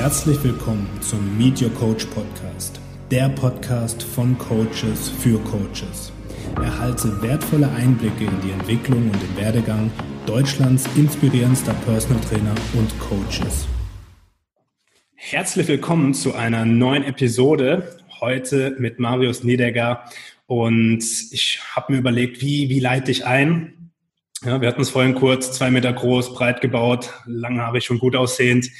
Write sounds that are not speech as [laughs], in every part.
Herzlich willkommen zum Meet Your Coach Podcast, der Podcast von Coaches für Coaches. Erhalte wertvolle Einblicke in die Entwicklung und den Werdegang Deutschlands inspirierendster Personal Trainer und Coaches. Herzlich willkommen zu einer neuen Episode. Heute mit Marius Niedegger. Und ich habe mir überlegt, wie, wie leite ich ein? Ja, wir hatten es vorhin kurz, zwei Meter groß, breit gebaut, langhaarig und gut aussehend.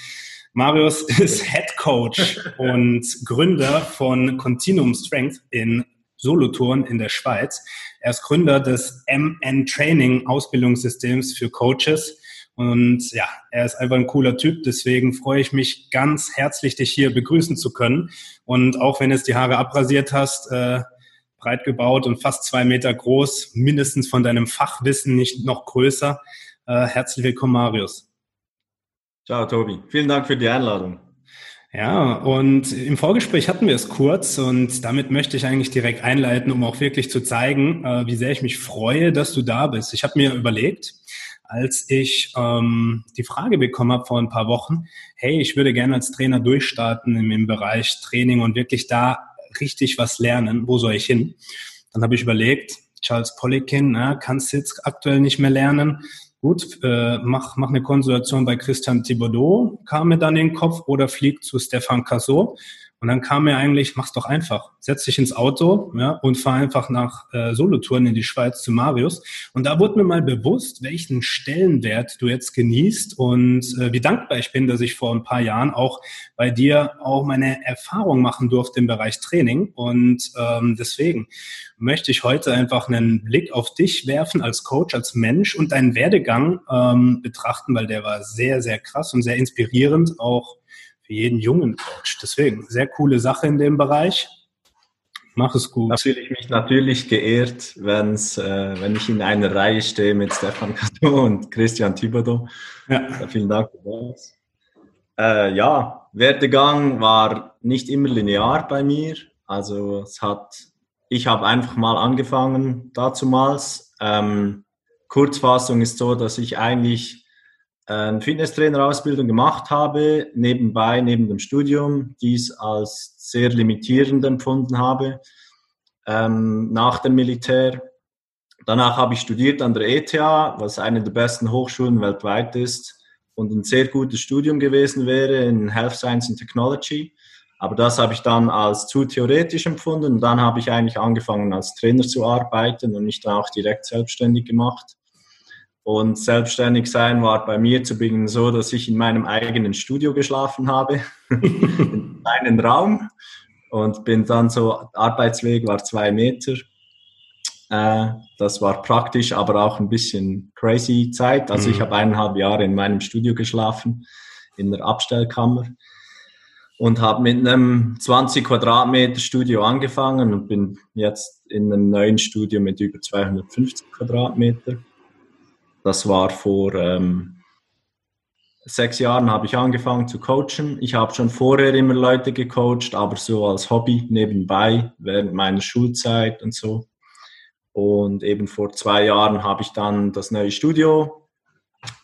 Marius [laughs] ist Head Coach und Gründer von Continuum Strength in Solothurn in der Schweiz. Er ist Gründer des MN Training Ausbildungssystems für Coaches. Und ja, er ist einfach ein cooler Typ. Deswegen freue ich mich ganz herzlich, dich hier begrüßen zu können. Und auch wenn du jetzt die Haare abrasiert hast, äh, breit gebaut und fast zwei Meter groß, mindestens von deinem Fachwissen nicht noch größer. Äh, herzlich willkommen, Marius. Ciao, Tobi. Vielen Dank für die Einladung. Ja, und im Vorgespräch hatten wir es kurz und damit möchte ich eigentlich direkt einleiten, um auch wirklich zu zeigen, äh, wie sehr ich mich freue, dass du da bist. Ich habe mir überlegt, als ich ähm, die Frage bekommen habe vor ein paar Wochen, hey, ich würde gerne als Trainer durchstarten im, im Bereich Training und wirklich da richtig was lernen, wo soll ich hin? Dann habe ich überlegt, Charles Poliquin, na, kannst jetzt aktuell nicht mehr lernen, gut, äh, mach, mach eine Konsultation bei Christian Thibodeau, kam mir dann in den Kopf, oder flieg zu Stefan Cassot. Und dann kam mir eigentlich, mach's doch einfach. Setz dich ins Auto ja, und fahr einfach nach äh, Solotouren in die Schweiz zu Marius. Und da wurde mir mal bewusst, welchen Stellenwert du jetzt genießt und äh, wie dankbar ich bin, dass ich vor ein paar Jahren auch bei dir auch meine Erfahrung machen durfte im Bereich Training. Und ähm, deswegen möchte ich heute einfach einen Blick auf dich werfen als Coach, als Mensch und deinen Werdegang ähm, betrachten, weil der war sehr, sehr krass und sehr inspirierend, auch für jeden jungen Coach. Deswegen, sehr coole Sache in dem Bereich. Mach es gut. Da fühle ich mich natürlich geehrt, wenn's, äh, wenn ich in einer Reihe stehe mit Stefan Cato und Christian Thibodeau. Ja. ja vielen Dank für das. Äh, ja, Werdegang war nicht immer linear bei mir. Also es hat, ich habe einfach mal angefangen dazumals. Ähm, Kurzfassung ist so, dass ich eigentlich eine Fitnesstrainerausbildung gemacht habe, nebenbei, neben dem Studium, dies als sehr limitierend empfunden habe, ähm, nach dem Militär. Danach habe ich studiert an der ETH, was eine der besten Hochschulen weltweit ist und ein sehr gutes Studium gewesen wäre in Health Science and Technology. Aber das habe ich dann als zu theoretisch empfunden und dann habe ich eigentlich angefangen als Trainer zu arbeiten und mich dann auch direkt selbstständig gemacht. Und selbstständig sein war bei mir zu Beginn so, dass ich in meinem eigenen Studio geschlafen habe, [laughs] in einem Raum und bin dann so, Arbeitsweg war zwei Meter. Äh, das war praktisch, aber auch ein bisschen crazy Zeit. Also mhm. ich habe eineinhalb Jahre in meinem Studio geschlafen, in der Abstellkammer und habe mit einem 20 Quadratmeter Studio angefangen und bin jetzt in einem neuen Studio mit über 250 Quadratmeter. Das war vor ähm, sechs Jahren habe ich angefangen zu coachen. Ich habe schon vorher immer Leute gecoacht, aber so als Hobby nebenbei während meiner Schulzeit und so. Und eben vor zwei Jahren habe ich dann das neue Studio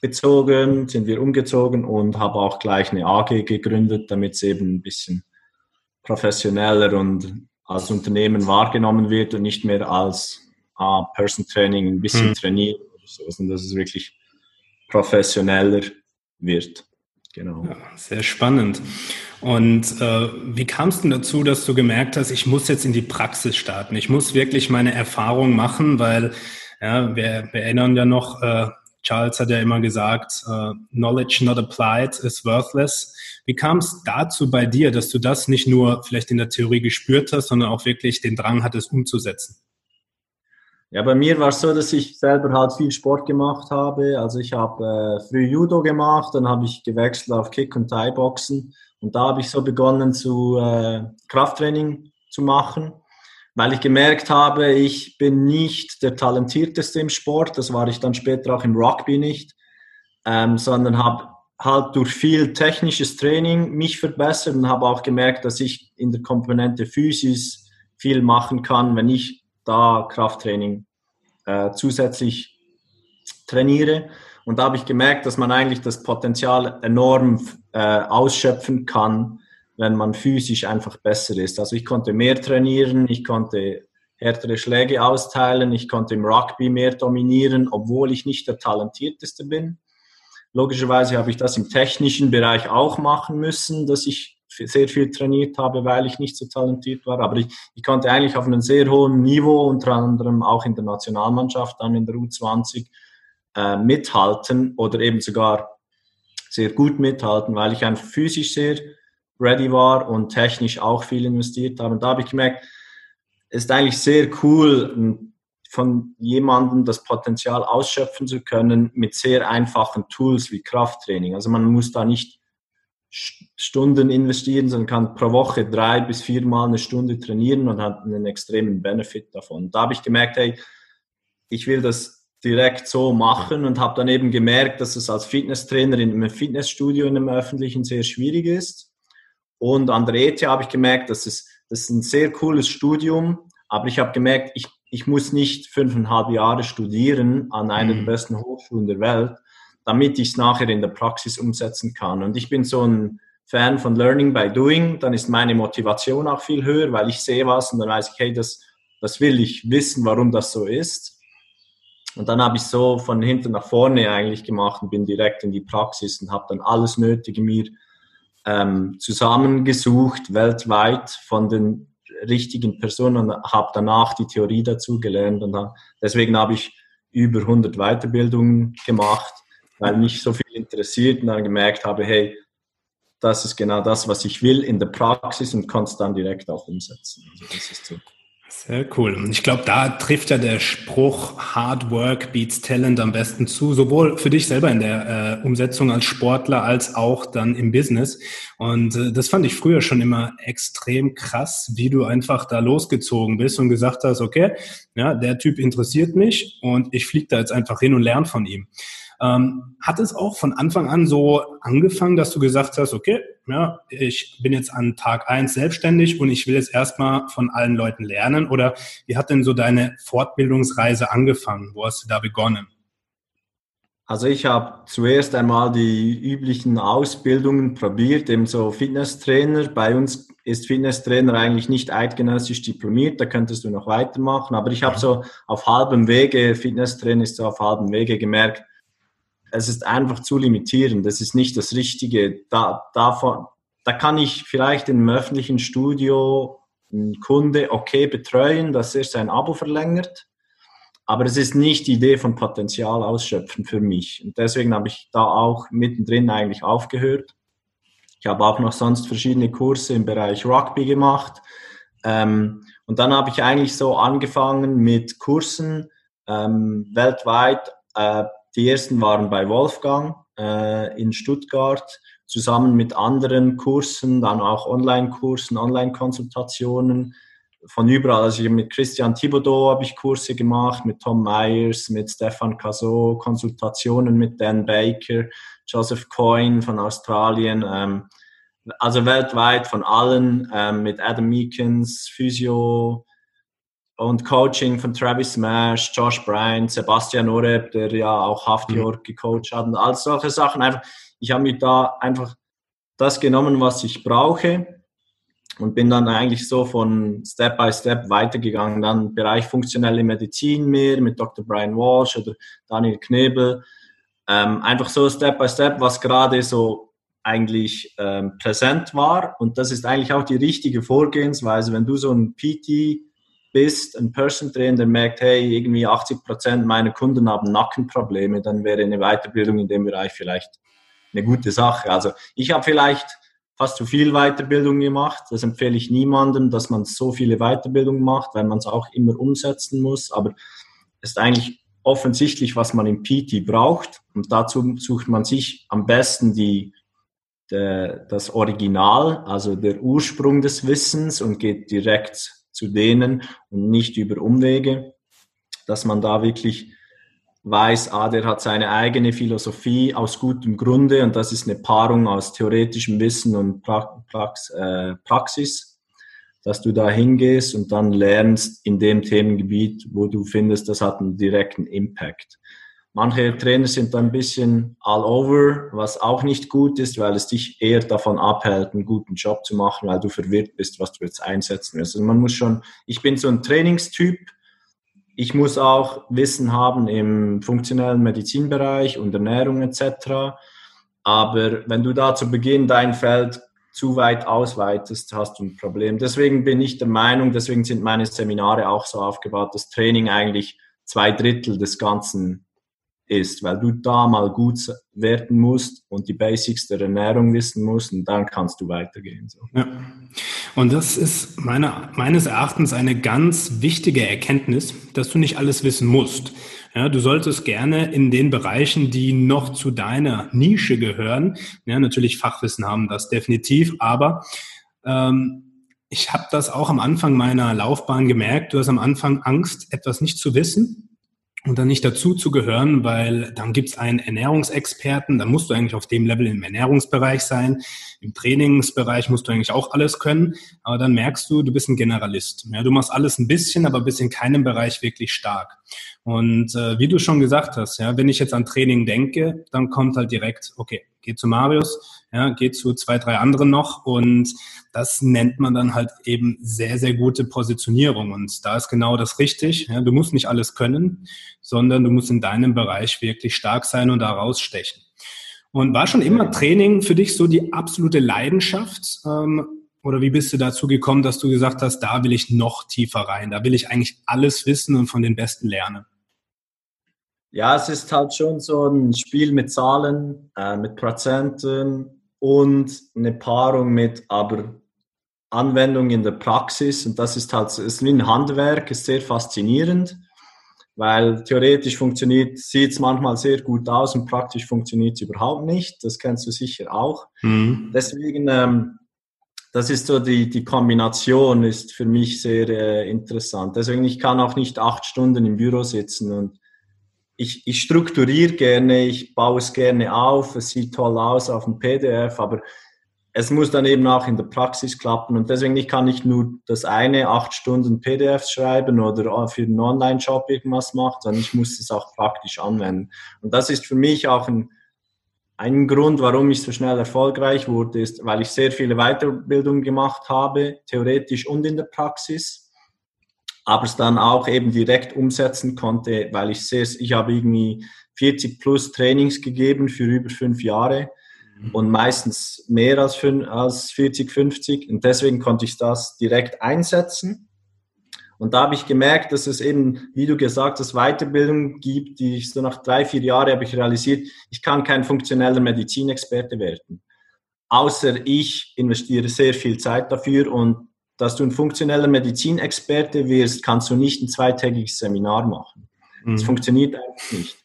bezogen, sind wir umgezogen und habe auch gleich eine AG gegründet, damit es eben ein bisschen professioneller und als Unternehmen wahrgenommen wird und nicht mehr als ah, Person Training ein bisschen hm. trainieren und dass es wirklich professioneller wird. Genau. Ja, sehr spannend. Und äh, wie kam es denn dazu, dass du gemerkt hast, ich muss jetzt in die Praxis starten, ich muss wirklich meine Erfahrung machen, weil ja, wir, wir erinnern ja noch, äh, Charles hat ja immer gesagt, äh, Knowledge not applied is worthless. Wie kam es dazu bei dir, dass du das nicht nur vielleicht in der Theorie gespürt hast, sondern auch wirklich den Drang hattest, umzusetzen? Ja, bei mir war es so, dass ich selber halt viel Sport gemacht habe. Also ich habe äh, früh Judo gemacht, dann habe ich gewechselt auf Kick- und Thai-Boxen. Und da habe ich so begonnen zu äh, Krafttraining zu machen, weil ich gemerkt habe, ich bin nicht der talentierteste im Sport. Das war ich dann später auch im Rugby nicht, ähm, sondern habe halt durch viel technisches Training mich verbessert und habe auch gemerkt, dass ich in der Komponente Physis viel machen kann, wenn ich da Krafttraining äh, zusätzlich trainiere. Und da habe ich gemerkt, dass man eigentlich das Potenzial enorm äh, ausschöpfen kann, wenn man physisch einfach besser ist. Also ich konnte mehr trainieren, ich konnte härtere Schläge austeilen, ich konnte im Rugby mehr dominieren, obwohl ich nicht der talentierteste bin. Logischerweise habe ich das im technischen Bereich auch machen müssen, dass ich sehr viel trainiert habe, weil ich nicht so talentiert war. Aber ich, ich konnte eigentlich auf einem sehr hohen Niveau, unter anderem auch in der Nationalmannschaft, dann in der U20, äh, mithalten oder eben sogar sehr gut mithalten, weil ich einfach physisch sehr ready war und technisch auch viel investiert habe. Und da habe ich gemerkt, es ist eigentlich sehr cool, von jemandem das Potenzial ausschöpfen zu können mit sehr einfachen Tools wie Krafttraining. Also man muss da nicht Stunden investieren, sondern kann pro Woche drei bis viermal eine Stunde trainieren und hat einen extremen Benefit davon. Da habe ich gemerkt, hey, ich will das direkt so machen und habe dann eben gemerkt, dass es als Fitnesstrainer in einem Fitnessstudio in einem öffentlichen sehr schwierig ist. Und an der ETH habe ich gemerkt, dass es das ist ein sehr cooles Studium, aber ich habe gemerkt, ich, ich muss nicht fünfeinhalb Jahre studieren an einer mhm. der besten Hochschulen der Welt, damit ich es nachher in der Praxis umsetzen kann. Und ich bin so ein Fan von Learning by Doing, dann ist meine Motivation auch viel höher, weil ich sehe was und dann weiß ich, hey, das, das will ich wissen, warum das so ist. Und dann habe ich so von hinten nach vorne eigentlich gemacht und bin direkt in die Praxis und habe dann alles Nötige mir ähm, zusammengesucht weltweit von den richtigen Personen und habe danach die Theorie dazu gelernt. Und dann, deswegen habe ich über 100 Weiterbildungen gemacht, weil mich so viel interessiert und dann gemerkt habe, hey, das ist genau das, was ich will in der Praxis und konnte es dann direkt auch umsetzen. Also das ist so. Sehr cool. Und ich glaube, da trifft ja der Spruch Hard Work beats Talent am besten zu, sowohl für dich selber in der äh, Umsetzung als Sportler als auch dann im Business. Und äh, das fand ich früher schon immer extrem krass, wie du einfach da losgezogen bist und gesagt hast, okay, ja, der Typ interessiert mich und ich fliege da jetzt einfach hin und lerne von ihm. Ähm, hat es auch von Anfang an so angefangen, dass du gesagt hast, okay, ja, ich bin jetzt an Tag eins selbstständig und ich will jetzt erstmal von allen Leuten lernen? Oder wie hat denn so deine Fortbildungsreise angefangen? Wo hast du da begonnen? Also ich habe zuerst einmal die üblichen Ausbildungen probiert, eben so Fitnesstrainer. Bei uns ist Fitnesstrainer eigentlich nicht eidgenössisch diplomiert, da könntest du noch weitermachen. Aber ich habe so auf halbem Wege, Fitnesstrainer ist so auf halbem Wege gemerkt, es ist einfach zu limitierend. Das ist nicht das Richtige. Da, davon, da kann ich vielleicht in einem öffentlichen Studio einen Kunde okay betreuen, dass er sein Abo verlängert. Aber es ist nicht die Idee von Potenzial ausschöpfen für mich. Und deswegen habe ich da auch mittendrin eigentlich aufgehört. Ich habe auch noch sonst verschiedene Kurse im Bereich Rugby gemacht. Ähm, und dann habe ich eigentlich so angefangen mit Kursen ähm, weltweit äh, die ersten waren bei Wolfgang äh, in Stuttgart, zusammen mit anderen Kursen, dann auch Online-Kursen, Online-Konsultationen von überall. Also ich mit Christian Thibodeau habe ich Kurse gemacht, mit Tom Myers, mit Stefan Cazot, Konsultationen mit Dan Baker, Joseph Coyne von Australien, ähm, also weltweit von allen, ähm, mit Adam Meekins, Physio, und Coaching von Travis Smash, Josh Bryant, Sebastian Oreb, der ja auch Haftjörg mhm. gecoacht hat und all solche Sachen. Einfach, ich habe mir da einfach das genommen, was ich brauche und bin dann eigentlich so von Step by Step weitergegangen. Dann Bereich funktionelle Medizin mehr mit Dr. Brian Walsh oder Daniel Knebel. Ähm, einfach so Step by Step, was gerade so eigentlich ähm, präsent war. Und das ist eigentlich auch die richtige Vorgehensweise, wenn du so ein PT bist, ein Person Trainer, der merkt, hey, irgendwie 80 Prozent meiner Kunden haben Nackenprobleme, dann wäre eine Weiterbildung in dem Bereich vielleicht eine gute Sache. Also ich habe vielleicht fast zu viel Weiterbildung gemacht. Das empfehle ich niemandem, dass man so viele Weiterbildungen macht, weil man es auch immer umsetzen muss. Aber es ist eigentlich offensichtlich, was man im PT braucht. Und dazu sucht man sich am besten die, der, das Original, also der Ursprung des Wissens und geht direkt zu denen und nicht über Umwege, dass man da wirklich weiß, ah, der hat seine eigene Philosophie aus gutem Grunde und das ist eine Paarung aus theoretischem Wissen und äh, Praxis, dass du da hingehst und dann lernst in dem Themengebiet, wo du findest, das hat einen direkten Impact. Manche Trainer sind ein bisschen all over, was auch nicht gut ist, weil es dich eher davon abhält, einen guten Job zu machen, weil du verwirrt bist, was du jetzt einsetzen wirst. Also man muss schon, ich bin so ein Trainingstyp. Ich muss auch Wissen haben im funktionellen Medizinbereich und Ernährung etc. Aber wenn du da zu Beginn dein Feld zu weit ausweitest, hast du ein Problem. Deswegen bin ich der Meinung, deswegen sind meine Seminare auch so aufgebaut, dass Training eigentlich zwei Drittel des Ganzen ist, weil du da mal gut werden musst und die Basics der Ernährung wissen musst und dann kannst du weitergehen. So. Ja. Und das ist meine, meines Erachtens eine ganz wichtige Erkenntnis, dass du nicht alles wissen musst. Ja, du solltest gerne in den Bereichen, die noch zu deiner Nische gehören, ja, natürlich Fachwissen haben, das definitiv, aber ähm, ich habe das auch am Anfang meiner Laufbahn gemerkt. Du hast am Anfang Angst, etwas nicht zu wissen und dann nicht dazu zu gehören, weil dann gibt's einen Ernährungsexperten, dann musst du eigentlich auf dem Level im Ernährungsbereich sein. Im Trainingsbereich musst du eigentlich auch alles können, aber dann merkst du, du bist ein Generalist. Ja, du machst alles ein bisschen, aber bist in keinem Bereich wirklich stark. Und äh, wie du schon gesagt hast, ja, wenn ich jetzt an Training denke, dann kommt halt direkt, okay, geh zu Marius, ja, geh zu zwei, drei anderen noch und das nennt man dann halt eben sehr, sehr gute Positionierung und da ist genau das richtig. Ja, du musst nicht alles können, sondern du musst in deinem Bereich wirklich stark sein und da rausstechen. Und war schon immer Training für dich so die absolute Leidenschaft? Ähm, oder wie bist du dazu gekommen, dass du gesagt hast, da will ich noch tiefer rein, da will ich eigentlich alles wissen und von den Besten lernen? Ja, es ist halt schon so ein Spiel mit Zahlen, äh, mit Prozenten und eine Paarung mit aber Anwendung in der Praxis. Und das ist halt es ist wie ein Handwerk, ist sehr faszinierend, weil theoretisch funktioniert, sieht es manchmal sehr gut aus und praktisch funktioniert es überhaupt nicht. Das kennst du sicher auch. Mhm. Deswegen, ähm, das ist so die, die Kombination ist für mich sehr äh, interessant. Deswegen, ich kann auch nicht acht Stunden im Büro sitzen und ich, ich strukturiere gerne, ich baue es gerne auf, es sieht toll aus auf dem PDF, aber es muss dann eben auch in der Praxis klappen und deswegen ich kann nicht nur das eine acht Stunden PDFs schreiben oder für einen Online-Shop irgendwas machen, sondern ich muss es auch praktisch anwenden. Und das ist für mich auch ein, ein Grund, warum ich so schnell erfolgreich wurde, ist, weil ich sehr viele Weiterbildungen gemacht habe, theoretisch und in der Praxis aber es dann auch eben direkt umsetzen konnte, weil ich sehr, ich habe irgendwie 40 plus Trainings gegeben für über fünf Jahre mhm. und meistens mehr als, fünf, als 40, 50 und deswegen konnte ich das direkt einsetzen. Und da habe ich gemerkt, dass es eben, wie du gesagt hast, Weiterbildung gibt, die ich so nach drei, vier Jahren habe ich realisiert, ich kann kein funktioneller Medizinexperte werden. Außer ich investiere sehr viel Zeit dafür und dass du ein funktioneller Medizinexperte wirst, kannst du nicht ein zweitägiges Seminar machen. Mhm. Das funktioniert einfach nicht.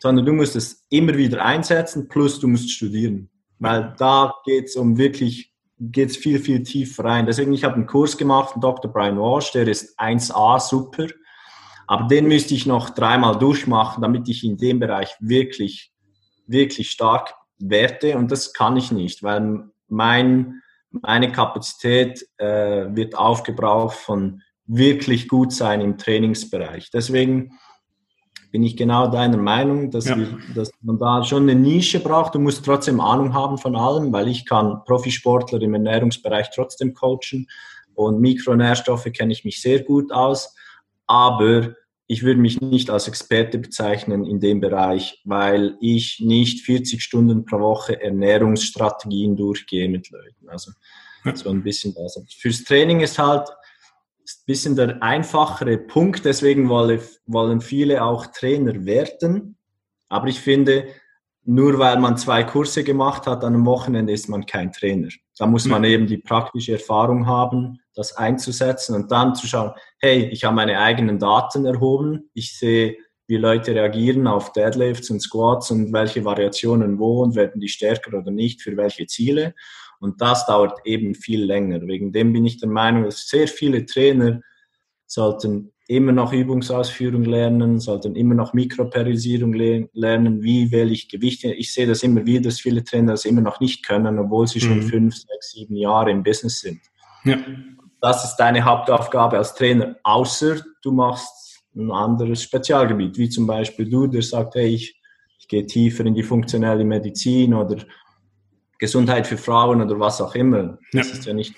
Sondern du musst es immer wieder einsetzen, plus du musst studieren. Weil da geht es um wirklich, geht es viel, viel tiefer rein. Deswegen, ich habe einen Kurs gemacht von Dr. Brian Walsh, der ist 1A super. Aber den müsste ich noch dreimal durchmachen, damit ich in dem Bereich wirklich, wirklich stark werte. Und das kann ich nicht, weil mein, meine Kapazität äh, wird aufgebraucht von wirklich gut sein im Trainingsbereich. Deswegen bin ich genau deiner Meinung, dass, ja. wir, dass man da schon eine Nische braucht. Du musst trotzdem Ahnung haben von allem, weil ich kann Profisportler im Ernährungsbereich trotzdem coachen und Mikronährstoffe kenne ich mich sehr gut aus. Aber ich würde mich nicht als Experte bezeichnen in dem Bereich, weil ich nicht 40 Stunden pro Woche Ernährungsstrategien durchgehe mit Leuten. Also so ein bisschen das. Fürs Training ist halt ein bisschen der einfachere Punkt, deswegen wollen viele auch Trainer werden. Aber ich finde, nur weil man zwei Kurse gemacht hat an einem Wochenende, ist man kein Trainer. Da muss man eben die praktische Erfahrung haben, das einzusetzen und dann zu schauen, hey, ich habe meine eigenen Daten erhoben, ich sehe, wie Leute reagieren auf Deadlifts und Squats und welche Variationen wo und werden die stärker oder nicht für welche Ziele. Und das dauert eben viel länger. Wegen dem bin ich der Meinung, dass sehr viele Trainer sollten immer noch Übungsausführung lernen, sollten immer noch Mikroperiodisierung lernen, wie wähle ich Gewichte. Ich sehe das immer wieder, dass viele Trainer das immer noch nicht können, obwohl sie schon mhm. fünf, sechs, sieben Jahre im Business sind. Ja. Das ist deine Hauptaufgabe als Trainer, außer du machst ein anderes Spezialgebiet, wie zum Beispiel du, der sagt, hey, ich, ich gehe tiefer in die funktionelle Medizin oder Gesundheit für Frauen oder was auch immer. Das ja. ist ja nicht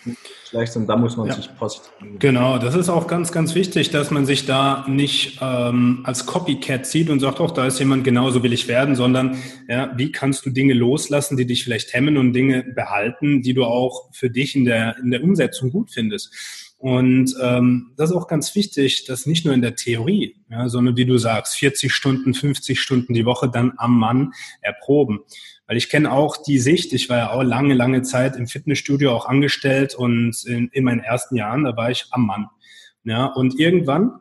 schlecht und da muss man ja. sich positiv. Genau, das ist auch ganz, ganz wichtig, dass man sich da nicht ähm, als Copycat sieht und sagt, auch da ist jemand genauso will ich werden, sondern ja, wie kannst du Dinge loslassen, die dich vielleicht hemmen und Dinge behalten, die du auch für dich in der, in der Umsetzung gut findest. Und ähm, das ist auch ganz wichtig, dass nicht nur in der Theorie, ja, sondern wie du sagst, 40 Stunden, 50 Stunden die Woche dann am Mann erproben. Weil ich kenne auch die Sicht, ich war ja auch lange, lange Zeit im Fitnessstudio auch angestellt und in, in meinen ersten Jahren, da war ich am Mann. Ja, und irgendwann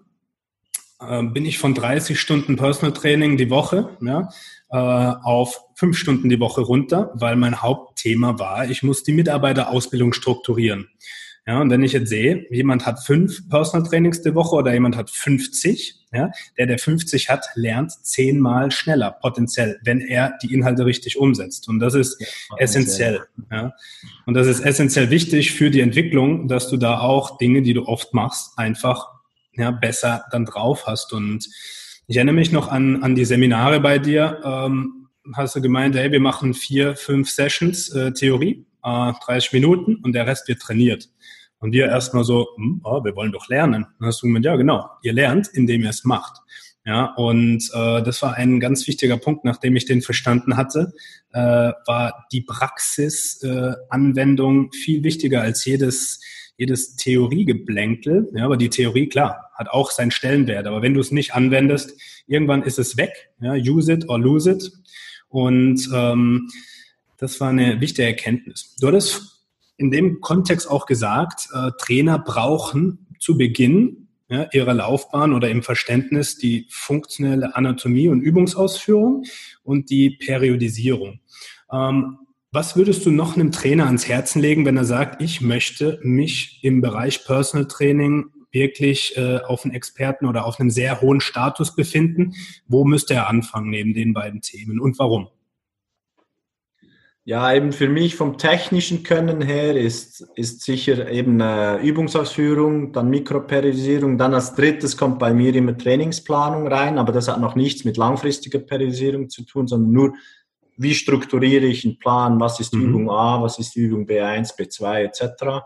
äh, bin ich von 30 Stunden Personal Training die Woche ja, äh, auf fünf Stunden die Woche runter, weil mein Hauptthema war, ich muss die Mitarbeiterausbildung strukturieren. Ja, und wenn ich jetzt sehe, jemand hat fünf Personal Trainings die Woche oder jemand hat 50, ja, der, der 50 hat, lernt zehnmal schneller potenziell, wenn er die Inhalte richtig umsetzt. Und das ist ja, essentiell. Ja. Und das ist essentiell wichtig für die Entwicklung, dass du da auch Dinge, die du oft machst, einfach ja, besser dann drauf hast. Und ich erinnere mich noch an, an die Seminare bei dir. Ähm, hast du gemeint, hey, wir machen vier, fünf Sessions äh, Theorie, äh, 30 Minuten und der Rest wird trainiert. Und wir erstmal so, hm, oh, wir wollen doch lernen. dann hast du gemeint, ja genau, ihr lernt, indem ihr es macht. Ja, und äh, das war ein ganz wichtiger Punkt, nachdem ich den verstanden hatte, äh, war die Praxisanwendung äh, viel wichtiger als jedes jedes Theoriegeblänkel. Ja, aber die Theorie, klar, hat auch seinen Stellenwert. Aber wenn du es nicht anwendest, irgendwann ist es weg. Ja, use it or lose it. Und ähm, das war eine wichtige Erkenntnis. Du hattest in dem Kontext auch gesagt, äh, Trainer brauchen zu Beginn ja, ihrer Laufbahn oder im Verständnis die funktionelle Anatomie und Übungsausführung und die Periodisierung. Ähm, was würdest du noch einem Trainer ans Herzen legen, wenn er sagt, ich möchte mich im Bereich Personal Training wirklich äh, auf einen Experten oder auf einem sehr hohen Status befinden? Wo müsste er anfangen neben den beiden Themen und warum? Ja, eben für mich vom technischen Können her ist, ist sicher eben äh, Übungsausführung, dann Mikroperiodisierung, dann als drittes kommt bei mir immer Trainingsplanung rein, aber das hat noch nichts mit langfristiger Periodisierung zu tun, sondern nur, wie strukturiere ich einen Plan, was ist mhm. Übung A, was ist Übung B1, B2 etc.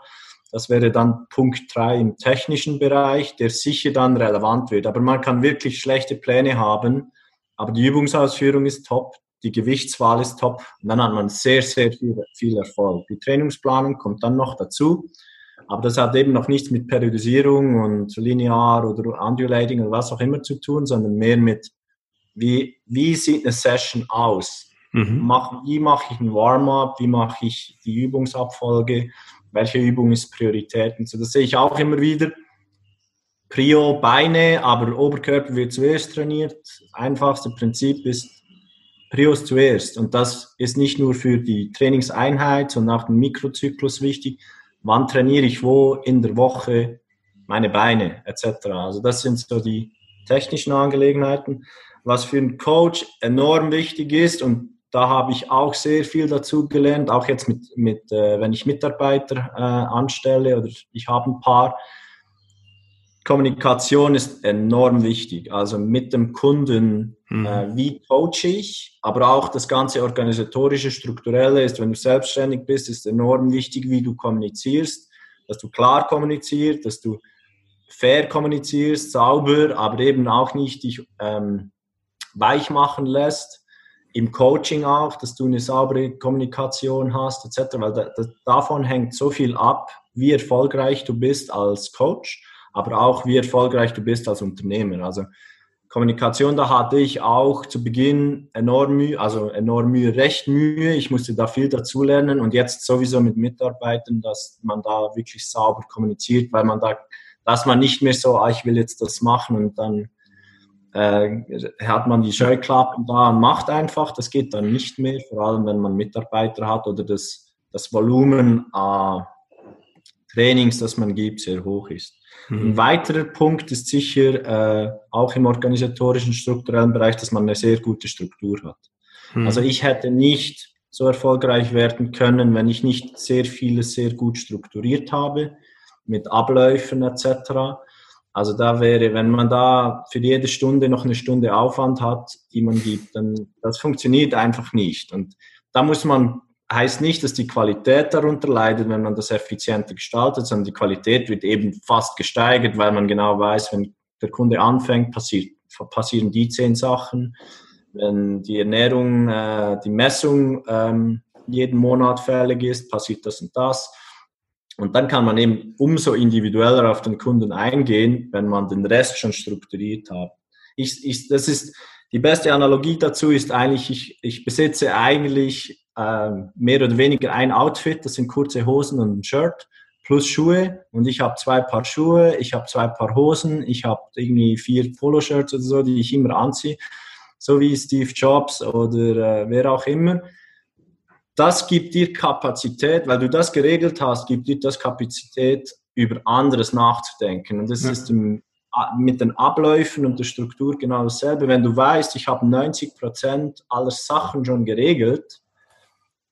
Das wäre dann Punkt 3 im technischen Bereich, der sicher dann relevant wird. Aber man kann wirklich schlechte Pläne haben, aber die Übungsausführung ist top, die Gewichtswahl ist top. Und dann hat man sehr, sehr viel, viel Erfolg. Die Trainingsplanung kommt dann noch dazu. Aber das hat eben noch nichts mit Periodisierung und linear oder undulating oder was auch immer zu tun, sondern mehr mit, wie, wie sieht eine Session aus? Mhm. Mach, wie mache ich ein Warm-up? Wie mache ich die Übungsabfolge? Welche Übung ist Priorität? Und so, das sehe ich auch immer wieder. Prio Beine, aber Oberkörper wird zuerst trainiert. Das einfachste Prinzip ist Prios zuerst. Und das ist nicht nur für die Trainingseinheit, sondern auch den Mikrozyklus wichtig. Wann trainiere ich wo in der Woche meine Beine etc. Also das sind so die technischen Angelegenheiten. Was für einen Coach enorm wichtig ist und da habe ich auch sehr viel dazu gelernt, auch jetzt mit, mit äh, wenn ich Mitarbeiter äh, anstelle oder ich habe ein paar, Kommunikation ist enorm wichtig. Also mit dem Kunden, mhm. äh, wie coache ich, aber auch das ganze organisatorische, strukturelle ist, wenn du selbstständig bist, ist enorm wichtig, wie du kommunizierst, dass du klar kommunizierst, dass du fair kommunizierst, sauber, aber eben auch nicht dich ähm, weich machen lässt. Im Coaching auch, dass du eine saubere Kommunikation hast, etc. Weil da, da, davon hängt so viel ab, wie erfolgreich du bist als Coach aber auch wie erfolgreich du bist als Unternehmer. Also Kommunikation, da hatte ich auch zu Beginn enorm Mühe, also enorm Mühe, recht Mühe. Ich musste da viel dazulernen und jetzt sowieso mit Mitarbeitern, dass man da wirklich sauber kommuniziert, weil man da, dass man nicht mehr so, ah, ich will jetzt das machen und dann äh, hat man die Scheuklappen da und macht einfach. Das geht dann nicht mehr, vor allem wenn man Mitarbeiter hat oder das, das Volumen an Trainings, das man gibt, sehr hoch ist. Mhm. Ein weiterer Punkt ist sicher äh, auch im organisatorischen, strukturellen Bereich, dass man eine sehr gute Struktur hat. Mhm. Also ich hätte nicht so erfolgreich werden können, wenn ich nicht sehr vieles sehr gut strukturiert habe, mit Abläufen etc. Also da wäre, wenn man da für jede Stunde noch eine Stunde Aufwand hat, die man gibt, dann das funktioniert einfach nicht. Und da muss man, heißt nicht, dass die Qualität darunter leidet, wenn man das effizienter gestaltet, sondern die Qualität wird eben fast gesteigert, weil man genau weiß, wenn der Kunde anfängt, passiert, passieren die zehn Sachen. Wenn die Ernährung, äh, die Messung ähm, jeden Monat fällig ist, passiert das und das. Und dann kann man eben umso individueller auf den Kunden eingehen, wenn man den Rest schon strukturiert hat. Ich, ich, das ist, die beste Analogie dazu ist eigentlich, ich, ich besitze eigentlich mehr oder weniger ein Outfit, das sind kurze Hosen und ein Shirt plus Schuhe und ich habe zwei Paar Schuhe, ich habe zwei Paar Hosen, ich habe irgendwie vier Poloshirts oder so, die ich immer anziehe, so wie Steve Jobs oder äh, wer auch immer das gibt dir Kapazität, weil du das geregelt hast, gibt dir das Kapazität, über anderes nachzudenken. Und das ja. ist im, mit den Abläufen und der Struktur genau dasselbe. Wenn du weißt, ich habe 90 Prozent aller Sachen schon geregelt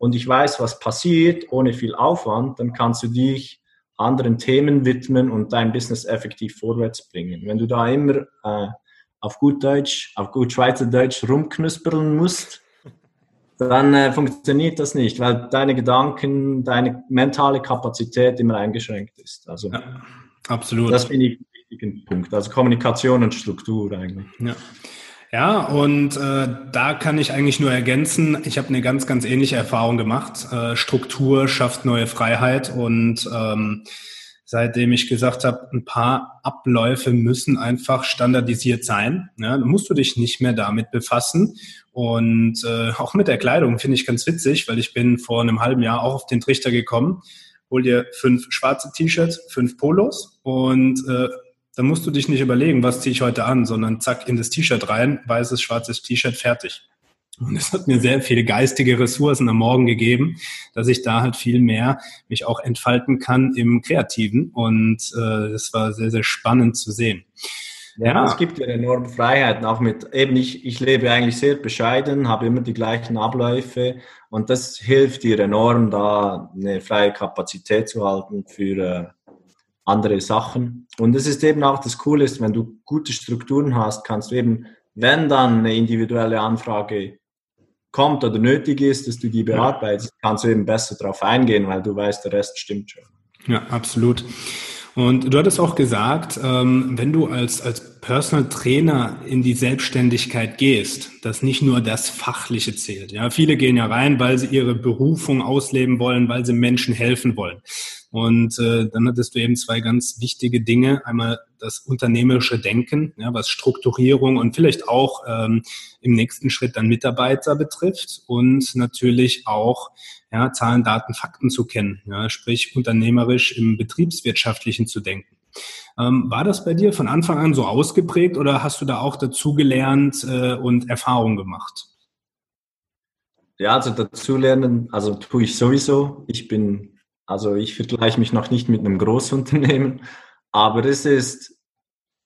und ich weiß, was passiert, ohne viel Aufwand, dann kannst du dich anderen Themen widmen und dein Business effektiv vorwärts bringen. Wenn du da immer äh, auf gut Deutsch, auf gut Schweizerdeutsch rumknusperln musst, dann äh, funktioniert das nicht, weil deine Gedanken, deine mentale Kapazität immer eingeschränkt ist. Also ja, absolut. Das finde ich einen wichtigen Punkt. Also Kommunikation und Struktur eigentlich. Ja. Ja, und äh, da kann ich eigentlich nur ergänzen, ich habe eine ganz, ganz ähnliche Erfahrung gemacht. Äh, Struktur schafft neue Freiheit und ähm, seitdem ich gesagt habe, ein paar Abläufe müssen einfach standardisiert sein. Ja, dann musst du dich nicht mehr damit befassen. Und äh, auch mit der Kleidung finde ich ganz witzig, weil ich bin vor einem halben Jahr auch auf den Trichter gekommen. Hol dir fünf schwarze T-Shirts, fünf Polos und äh, dann musst du dich nicht überlegen, was ziehe ich heute an, sondern zack in das T-Shirt rein, weißes, schwarzes T-Shirt, fertig. Und es hat mir sehr viele geistige Ressourcen am Morgen gegeben, dass ich da halt viel mehr mich auch entfalten kann im Kreativen. Und äh, das war sehr, sehr spannend zu sehen. Ja, es gibt ja enorme Freiheiten, auch mit, eben ich, ich lebe eigentlich sehr bescheiden, habe immer die gleichen Abläufe und das hilft dir enorm, da eine freie Kapazität zu halten für äh, andere Sachen. Und es ist eben auch das Coole, ist, wenn du gute Strukturen hast, kannst du eben, wenn dann eine individuelle Anfrage kommt oder nötig ist, dass du die bearbeitest, kannst du eben besser darauf eingehen, weil du weißt, der Rest stimmt schon. Ja, absolut. Und du hattest auch gesagt, ähm, wenn du als, als Personal Trainer in die Selbstständigkeit gehst, dass nicht nur das Fachliche zählt. Ja, viele gehen ja rein, weil sie ihre Berufung ausleben wollen, weil sie Menschen helfen wollen. Und äh, dann hattest du eben zwei ganz wichtige Dinge. Einmal das unternehmerische Denken, ja, was Strukturierung und vielleicht auch ähm, im nächsten Schritt dann Mitarbeiter betrifft und natürlich auch ja, Zahlen, Daten, Fakten zu kennen, ja, sprich unternehmerisch im betriebswirtschaftlichen zu denken. Ähm, war das bei dir von Anfang an so ausgeprägt oder hast du da auch dazugelernt äh, und Erfahrungen gemacht? Ja, also dazulernen, also tue ich sowieso. Ich bin, also ich vergleiche mich noch nicht mit einem Großunternehmen, aber es ist,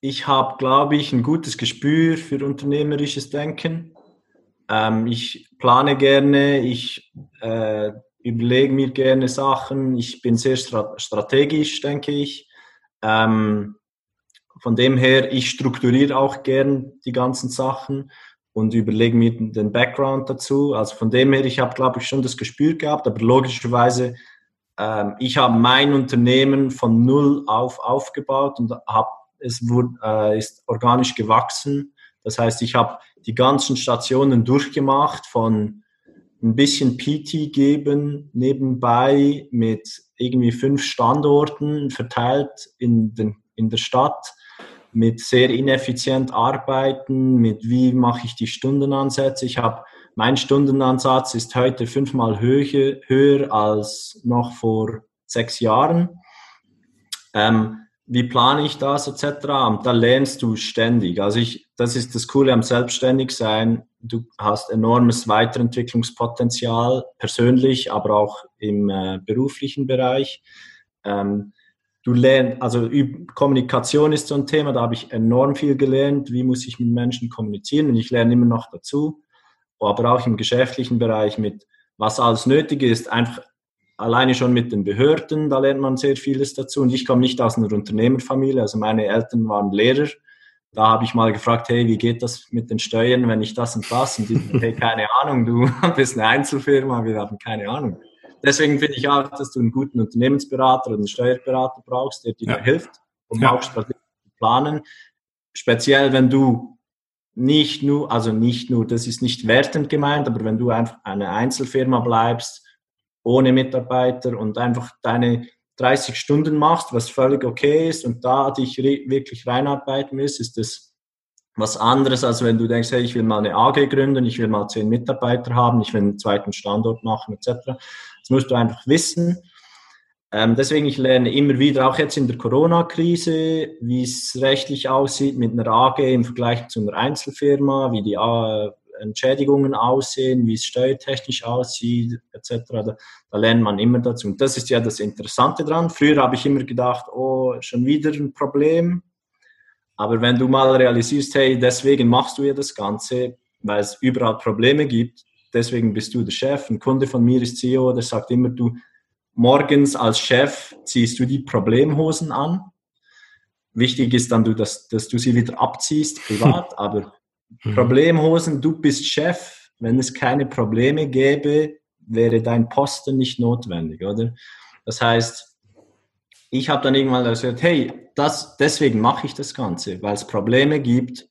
ich habe, glaube ich, ein gutes Gespür für unternehmerisches Denken. Ähm, ich plane gerne, ich äh, überlege mir gerne Sachen, ich bin sehr strategisch, denke ich. Ähm, von dem her, ich strukturiere auch gern die ganzen Sachen und überlege mir den Background dazu. Also von dem her, ich habe, glaube ich, schon das Gespür gehabt, aber logischerweise, ähm, ich habe mein Unternehmen von null auf aufgebaut und hab, es wurde, äh, ist organisch gewachsen. Das heißt, ich habe die ganzen Stationen durchgemacht von ein bisschen PT geben nebenbei mit irgendwie fünf Standorten verteilt in, den, in der Stadt, mit sehr ineffizient arbeiten, mit wie mache ich die Stundenansätze. Ich habe, mein Stundenansatz ist heute fünfmal höher, höher als noch vor sechs Jahren. Ähm, wie plane ich das etc. Und da lernst du ständig. Also ich, das ist das Coole am Selbstständigsein. Du hast enormes Weiterentwicklungspotenzial, persönlich, aber auch im äh, beruflichen Bereich. Ähm, du lernst, also Kommunikation ist so ein Thema, da habe ich enorm viel gelernt. Wie muss ich mit Menschen kommunizieren? Und ich lerne immer noch dazu. Aber auch im geschäftlichen Bereich mit, was alles nötig ist, einfach alleine schon mit den Behörden, da lernt man sehr vieles dazu. Und ich komme nicht aus einer Unternehmerfamilie, also meine Eltern waren Lehrer. Da habe ich mal gefragt, hey, wie geht das mit den Steuern, wenn ich das und das? Und die hey, keine Ahnung, du [laughs] bist eine Einzelfirma, wir haben keine Ahnung. Deswegen finde ich auch, dass du einen guten Unternehmensberater oder einen Steuerberater brauchst, der dir ja. hilft, um ja. auch zu planen. Speziell, wenn du nicht nur, also nicht nur, das ist nicht wertend gemeint, aber wenn du einfach eine Einzelfirma bleibst, ohne Mitarbeiter und einfach deine 30 Stunden machst, was völlig okay ist und da dich wirklich reinarbeiten willst, ist das was anderes, als wenn du denkst, hey, ich will mal eine AG gründen, ich will mal zehn Mitarbeiter haben, ich will einen zweiten Standort machen, etc. Das musst du einfach wissen. Ähm, deswegen, ich lerne immer wieder, auch jetzt in der Corona-Krise, wie es rechtlich aussieht mit einer AG im Vergleich zu einer Einzelfirma, wie die äh, Entschädigungen aussehen, wie es steuertechnisch aussieht, etc. Da, da, lernt man immer dazu. Und das ist ja das Interessante dran. Früher habe ich immer gedacht, oh, schon wieder ein Problem. Aber wenn du mal realisierst, hey, deswegen machst du ja das Ganze, weil es überall Probleme gibt, deswegen bist du der Chef. Ein Kunde von mir ist CEO, der sagt immer, du morgens als Chef ziehst du die Problemhosen an. Wichtig ist dann, du, dass, dass du sie wieder abziehst, [laughs] privat, aber Mhm. Problemhosen, du bist Chef. Wenn es keine Probleme gäbe, wäre dein Posten nicht notwendig, oder? Das heißt, ich habe dann irgendwann gesagt, hey, das, deswegen mache ich das Ganze, weil es Probleme gibt,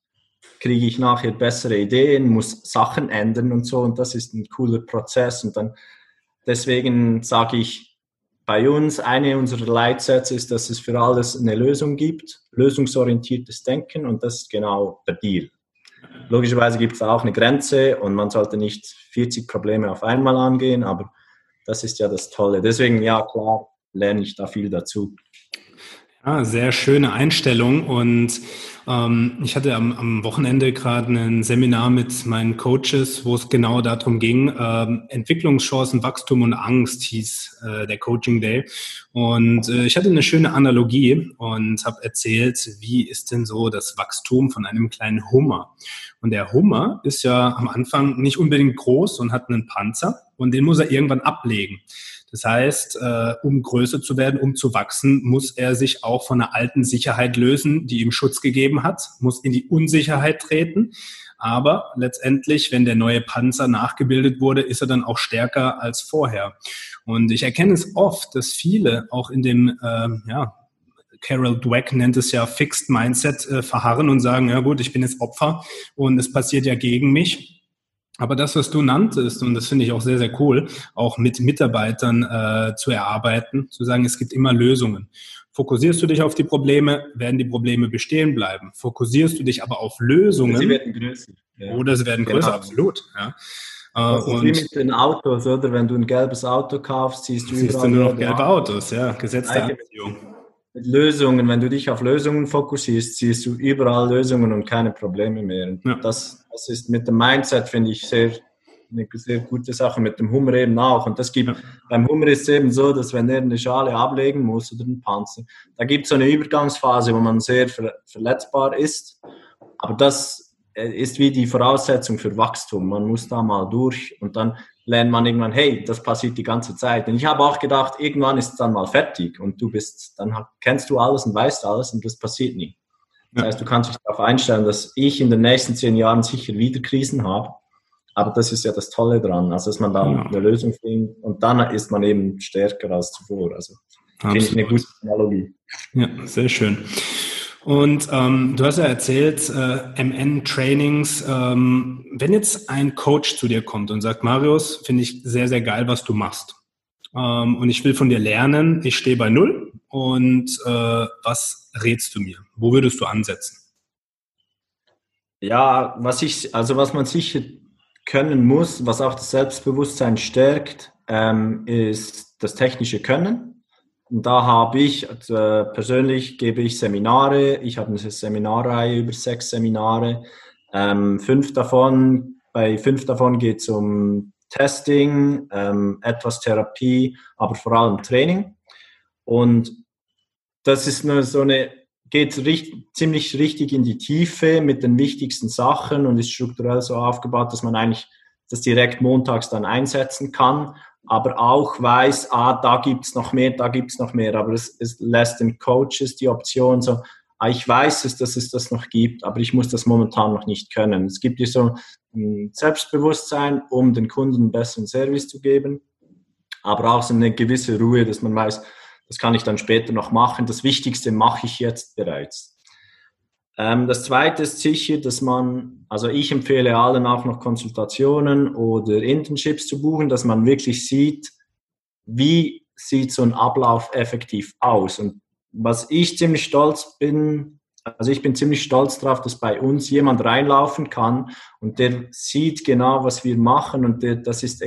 kriege ich nachher bessere Ideen, muss Sachen ändern und so und das ist ein cooler Prozess und dann deswegen sage ich bei uns, eine unserer Leitsätze ist, dass es für alles eine Lösung gibt, lösungsorientiertes Denken und das ist genau der Deal. Logischerweise gibt es auch eine Grenze und man sollte nicht 40 Probleme auf einmal angehen, aber das ist ja das Tolle. Deswegen, ja, klar, lerne ich da viel dazu. Ja, sehr schöne Einstellung und ähm, ich hatte am, am Wochenende gerade ein Seminar mit meinen Coaches, wo es genau darum ging, ähm, Entwicklungschancen, Wachstum und Angst hieß äh, der Coaching Day. Und äh, ich hatte eine schöne Analogie und habe erzählt, wie ist denn so das Wachstum von einem kleinen Hummer? Und der Hummer ist ja am Anfang nicht unbedingt groß und hat einen Panzer und den muss er irgendwann ablegen. Das heißt, äh, um größer zu werden, um zu wachsen, muss er sich auch von einer alten Sicherheit lösen, die ihm Schutz gegeben hat, muss in die Unsicherheit treten. Aber letztendlich, wenn der neue Panzer nachgebildet wurde, ist er dann auch stärker als vorher. Und ich erkenne es oft, dass viele auch in dem, äh, ja, Carol Dweck nennt es ja Fixed Mindset äh, verharren und sagen, ja gut, ich bin jetzt Opfer und es passiert ja gegen mich. Aber das, was du nanntest, und das finde ich auch sehr, sehr cool, auch mit Mitarbeitern äh, zu erarbeiten, zu sagen, es gibt immer Lösungen. Fokussierst du dich auf die Probleme, werden die Probleme bestehen bleiben. Fokussierst du dich aber auf Lösungen. Sie werden größer. Ja. Oder sie werden größer, genau. absolut. Ja. Das ist wie mit den Autos, oder? Wenn du ein gelbes Auto kaufst, siehst du, siehst du nur noch gelbe Autos, ja. Gesetz der Anziehung. Mit Lösungen, wenn du dich auf Lösungen fokussierst, siehst du überall Lösungen und keine Probleme mehr. Ja. Das, das ist mit dem Mindset, finde ich, sehr, eine sehr gute Sache, mit dem Hummer eben auch. Und das gibt, ja. beim Hummer ist es eben so, dass wenn er eine Schale ablegen muss oder einen Panzer, da gibt es so eine Übergangsphase, wo man sehr ver verletzbar ist. Aber das ist wie die Voraussetzung für Wachstum. Man muss da mal durch und dann lernt man irgendwann, hey, das passiert die ganze Zeit. Und ich habe auch gedacht, irgendwann ist es dann mal fertig und du bist, dann kennst du alles und weißt alles und das passiert nie. Das heißt, du kannst dich darauf einstellen, dass ich in den nächsten zehn Jahren sicher wieder Krisen habe. Aber das ist ja das Tolle dran, also dass man dann ja. eine Lösung findet und dann ist man eben stärker als zuvor. Also finde ich eine gute Analogie. Ja, sehr schön. Und ähm, du hast ja erzählt, äh, MN-Trainings. Ähm, wenn jetzt ein Coach zu dir kommt und sagt, Marius, finde ich sehr, sehr geil, was du machst. Ähm, und ich will von dir lernen, ich stehe bei Null. Und äh, was rätst du mir? Wo würdest du ansetzen? Ja, was ich, also was man sicher können muss, was auch das Selbstbewusstsein stärkt, ähm, ist das technische Können. Und da habe ich, also persönlich gebe ich Seminare. Ich habe eine Seminarreihe über sechs Seminare. Ähm, fünf davon, bei fünf davon geht es um Testing, ähm, etwas Therapie, aber vor allem Training. Und das ist nur so eine, geht richtig, ziemlich richtig in die Tiefe mit den wichtigsten Sachen und ist strukturell so aufgebaut, dass man eigentlich das direkt montags dann einsetzen kann aber auch weiß, ah, da gibt's noch mehr, da gibt's noch mehr. Aber es, es lässt den Coaches die Option so, ah, ich weiß es, dass es das noch gibt, aber ich muss das momentan noch nicht können. Es gibt dir so ein Selbstbewusstsein, um den Kunden einen besseren Service zu geben, aber auch so eine gewisse Ruhe, dass man weiß, das kann ich dann später noch machen. Das Wichtigste mache ich jetzt bereits. Ähm, das zweite ist sicher, dass man, also ich empfehle allen auch noch Konsultationen oder Internships zu buchen, dass man wirklich sieht, wie sieht so ein Ablauf effektiv aus. Und was ich ziemlich stolz bin, also ich bin ziemlich stolz darauf, dass bei uns jemand reinlaufen kann und der sieht genau, was wir machen und der, das ist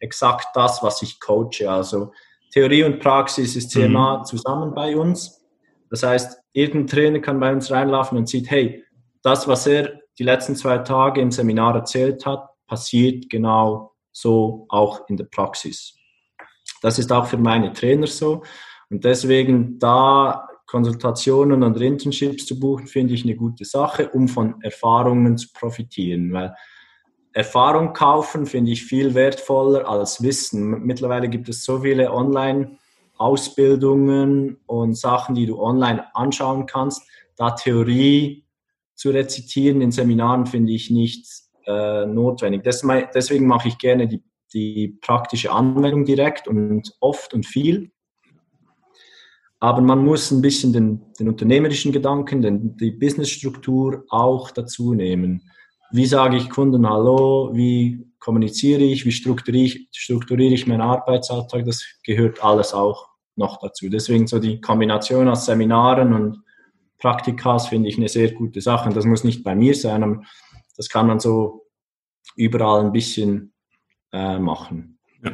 exakt das, was ich coache. Also Theorie und Praxis ist sehr mhm. nah zusammen bei uns. Das heißt, irgendein Trainer kann bei uns reinlaufen und sieht, hey, das, was er die letzten zwei Tage im Seminar erzählt hat, passiert genau so auch in der Praxis. Das ist auch für meine Trainer so. Und deswegen da Konsultationen und Internships zu buchen, finde ich eine gute Sache, um von Erfahrungen zu profitieren. Weil Erfahrung kaufen finde ich viel wertvoller als Wissen. Mittlerweile gibt es so viele Online-Ausbildungen und Sachen, die du online anschauen kannst. Da Theorie zu rezitieren in Seminaren finde ich nicht äh, notwendig. Deswegen mache ich gerne die, die praktische Anwendung direkt und oft und viel. Aber man muss ein bisschen den, den unternehmerischen Gedanken, den, die Businessstruktur auch dazu nehmen. Wie sage ich Kunden Hallo? Wie kommuniziere ich? Wie strukturiere ich, strukturiere ich meinen Arbeitsalltag? Das gehört alles auch noch dazu. Deswegen so die Kombination aus Seminaren und Praktikas finde ich eine sehr gute Sache. Und das muss nicht bei mir sein, das kann man so überall ein bisschen äh, machen. Ja.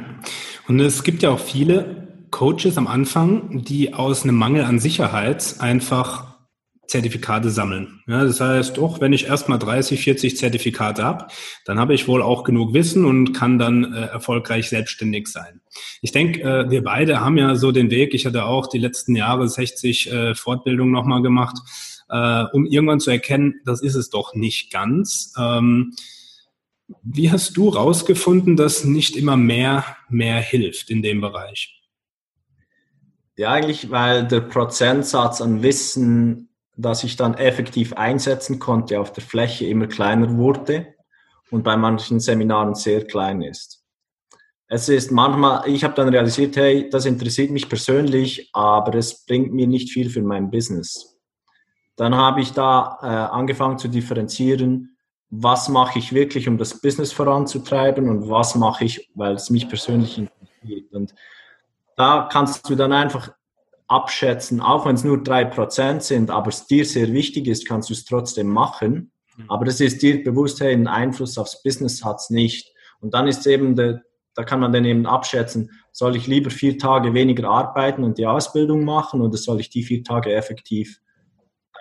Und es gibt ja auch viele Coaches am Anfang, die aus einem Mangel an Sicherheit einfach Zertifikate sammeln. Ja, das heißt, auch wenn ich erstmal 30, 40 Zertifikate habe, dann habe ich wohl auch genug Wissen und kann dann äh, erfolgreich selbstständig sein. Ich denke, äh, wir beide haben ja so den Weg, ich hatte auch die letzten Jahre 60 äh, Fortbildungen nochmal gemacht, äh, um irgendwann zu erkennen, das ist es doch nicht ganz. Ähm, wie hast du rausgefunden, dass nicht immer mehr mehr hilft in dem Bereich? Ja, eigentlich, weil der Prozentsatz an Wissen, das ich dann effektiv einsetzen konnte, auf der Fläche immer kleiner wurde und bei manchen Seminaren sehr klein ist. Es ist manchmal, ich habe dann realisiert, hey, das interessiert mich persönlich, aber es bringt mir nicht viel für mein Business. Dann habe ich da äh, angefangen zu differenzieren, was mache ich wirklich, um das Business voranzutreiben und was mache ich, weil es mich persönlich interessiert. Und da kannst du dann einfach abschätzen, auch wenn es nur drei Prozent sind, aber es dir sehr wichtig ist, kannst du es trotzdem machen. Mhm. Aber es ist dir bewusst, hey, einen Einfluss aufs Business hat es nicht. Und dann ist eben, der, da kann man dann eben abschätzen, soll ich lieber vier Tage weniger arbeiten und die Ausbildung machen oder soll ich die vier Tage effektiv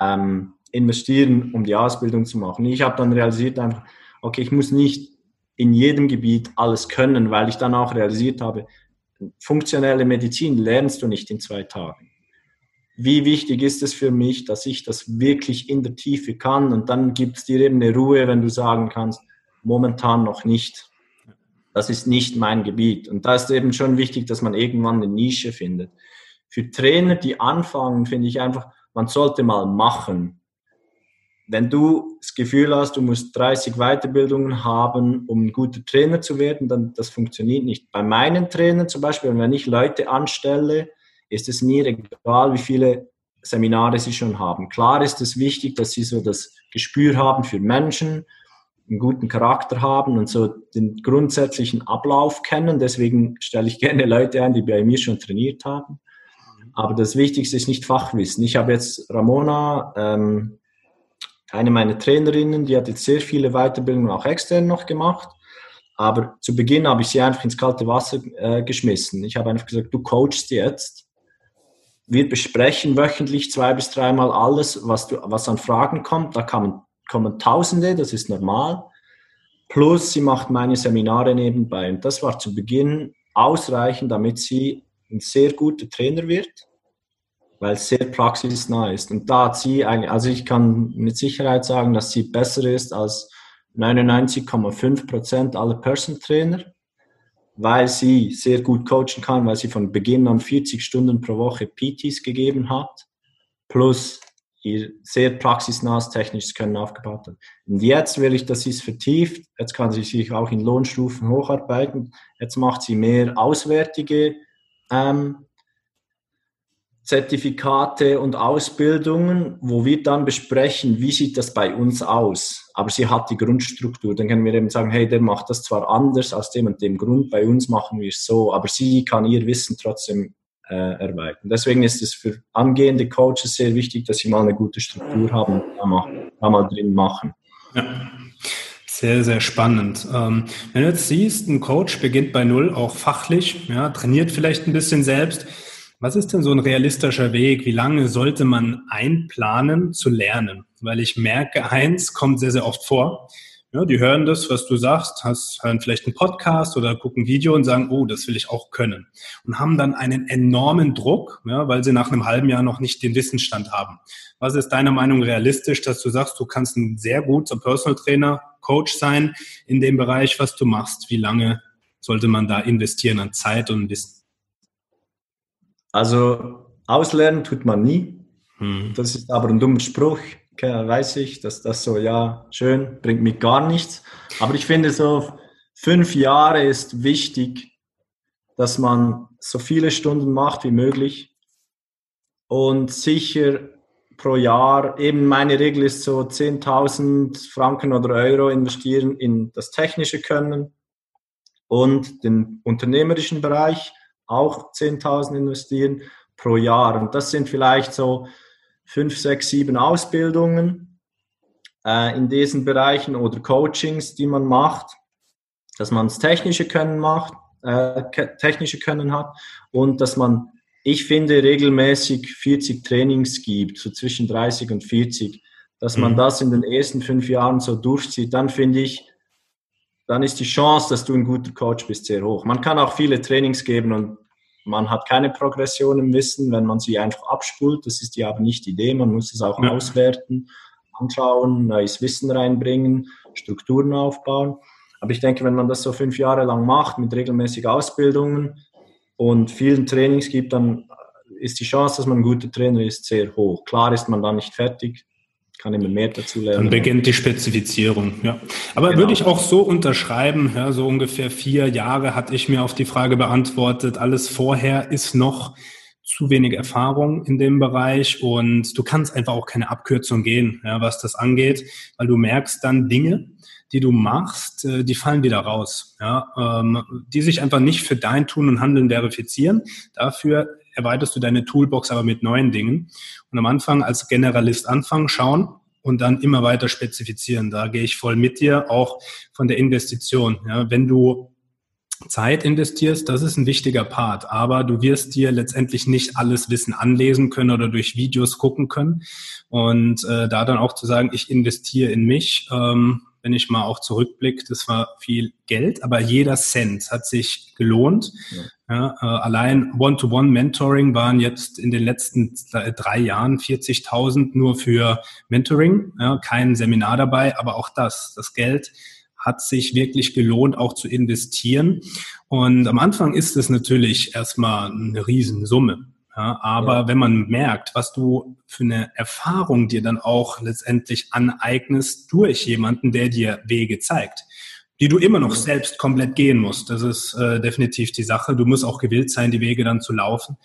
ähm, investieren, um die Ausbildung zu machen? Ich habe dann realisiert einfach, okay, ich muss nicht in jedem Gebiet alles können, weil ich dann auch realisiert habe, funktionelle Medizin lernst du nicht in zwei Tagen. Wie wichtig ist es für mich, dass ich das wirklich in der Tiefe kann und dann gibt es dir eben eine Ruhe, wenn du sagen kannst, momentan noch nicht. Das ist nicht mein Gebiet. Und da ist eben schon wichtig, dass man irgendwann eine Nische findet. Für Trainer, die anfangen, finde ich einfach, man sollte mal machen wenn du das Gefühl hast, du musst 30 Weiterbildungen haben, um ein guter Trainer zu werden, dann das funktioniert nicht. Bei meinen Trainern zum Beispiel, wenn ich Leute anstelle, ist es mir egal, wie viele Seminare sie schon haben. Klar ist es wichtig, dass sie so das Gespür haben für Menschen, einen guten Charakter haben und so den grundsätzlichen Ablauf kennen. Deswegen stelle ich [laughs] gerne Leute ein, die bei mir schon trainiert haben. Aber das Wichtigste ist nicht Fachwissen. Ich habe jetzt Ramona, ähm, eine meiner Trainerinnen, die hat jetzt sehr viele Weiterbildungen auch extern noch gemacht. Aber zu Beginn habe ich sie einfach ins kalte Wasser äh, geschmissen. Ich habe einfach gesagt, du coachst jetzt. Wir besprechen wöchentlich zwei bis dreimal alles, was, du, was an Fragen kommt. Da kommen, kommen Tausende, das ist normal. Plus sie macht meine Seminare nebenbei. Und das war zu Beginn ausreichend, damit sie ein sehr guter Trainer wird weil es sehr praxisnah ist. Und da hat sie eigentlich, also ich kann mit Sicherheit sagen, dass sie besser ist als 99,5 Prozent aller Person Trainer. weil sie sehr gut coachen kann, weil sie von Beginn an 40 Stunden pro Woche PTs gegeben hat, plus ihr sehr praxisnahes technisches Können aufgebaut hat. Und jetzt will ich, dass sie es vertieft. Jetzt kann sie sich auch in Lohnstufen hocharbeiten. Jetzt macht sie mehr auswärtige ähm, Zertifikate und Ausbildungen, wo wir dann besprechen, wie sieht das bei uns aus. Aber sie hat die Grundstruktur. Dann können wir eben sagen, hey, der macht das zwar anders aus dem und dem Grund, bei uns machen wir es so, aber sie kann ihr Wissen trotzdem äh, erweitern. Deswegen ist es für angehende Coaches sehr wichtig, dass sie mal eine gute Struktur haben und da mal, da mal drin machen. Ja. Sehr, sehr spannend. Ähm, wenn du jetzt siehst, ein Coach beginnt bei Null, auch fachlich, ja, trainiert vielleicht ein bisschen selbst, was ist denn so ein realistischer Weg? Wie lange sollte man einplanen zu lernen? Weil ich merke, eins kommt sehr, sehr oft vor. Ja, die hören das, was du sagst, hast, hören vielleicht einen Podcast oder gucken ein Video und sagen, oh, das will ich auch können. Und haben dann einen enormen Druck, ja, weil sie nach einem halben Jahr noch nicht den Wissensstand haben. Was ist deiner Meinung realistisch, dass du sagst, du kannst ein sehr guter Personal Trainer, Coach sein in dem Bereich, was du machst? Wie lange sollte man da investieren an Zeit und Wissen? Also auslernen tut man nie. Hm. Das ist aber ein dummer Spruch, weiß ich, dass das so, ja, schön, bringt mir gar nichts. Aber ich finde so, fünf Jahre ist wichtig, dass man so viele Stunden macht wie möglich und sicher pro Jahr, eben meine Regel ist so 10.000 Franken oder Euro investieren in das technische Können und den unternehmerischen Bereich auch 10.000 investieren pro Jahr. Und das sind vielleicht so fünf, sechs, sieben Ausbildungen äh, in diesen Bereichen oder Coachings, die man macht, dass man das technische Können macht, äh, technische Können hat und dass man, ich finde, regelmäßig 40 Trainings gibt, so zwischen 30 und 40, dass man mhm. das in den ersten fünf Jahren so durchzieht, dann finde ich, dann ist die Chance, dass du ein guter Coach bist, sehr hoch. Man kann auch viele Trainings geben und man hat keine Progression im Wissen, wenn man sie einfach abspult. Das ist ja aber nicht die Idee. Man muss es auch ja. auswerten, anschauen, neues Wissen reinbringen, Strukturen aufbauen. Aber ich denke, wenn man das so fünf Jahre lang macht, mit regelmäßigen Ausbildungen und vielen Trainings gibt, dann ist die Chance, dass man ein guter Trainer ist, sehr hoch. Klar ist man dann nicht fertig, kann immer mehr dazu lernen. Dann beginnt die Spezifizierung, ja. Aber genau. würde ich auch so unterschreiben, ja, so ungefähr vier Jahre hatte ich mir auf die Frage beantwortet. Alles vorher ist noch zu wenig Erfahrung in dem Bereich und du kannst einfach auch keine Abkürzung gehen, ja, was das angeht, weil du merkst dann Dinge, die du machst, äh, die fallen wieder raus, ja, ähm, die sich einfach nicht für dein Tun und Handeln verifizieren. Dafür erweiterst du deine Toolbox aber mit neuen Dingen. Und am Anfang als Generalist anfangen, schauen und dann immer weiter spezifizieren. Da gehe ich voll mit dir, auch von der Investition. Ja, wenn du Zeit investierst, das ist ein wichtiger Part, aber du wirst dir letztendlich nicht alles Wissen anlesen können oder durch Videos gucken können. Und äh, da dann auch zu sagen, ich investiere in mich, ähm, wenn ich mal auch zurückblicke, das war viel Geld, aber jeder Cent hat sich gelohnt. Ja. Ja, äh, allein One-to-One-Mentoring waren jetzt in den letzten drei Jahren 40.000 nur für Mentoring, ja, kein Seminar dabei, aber auch das, das Geld hat sich wirklich gelohnt, auch zu investieren. Und am Anfang ist es natürlich erstmal eine Riesensumme. Ja, aber ja. wenn man merkt, was du für eine Erfahrung dir dann auch letztendlich aneignest durch jemanden, der dir Wege zeigt, die du immer noch selbst komplett gehen musst, das ist äh, definitiv die Sache. Du musst auch gewillt sein, die Wege dann zu laufen.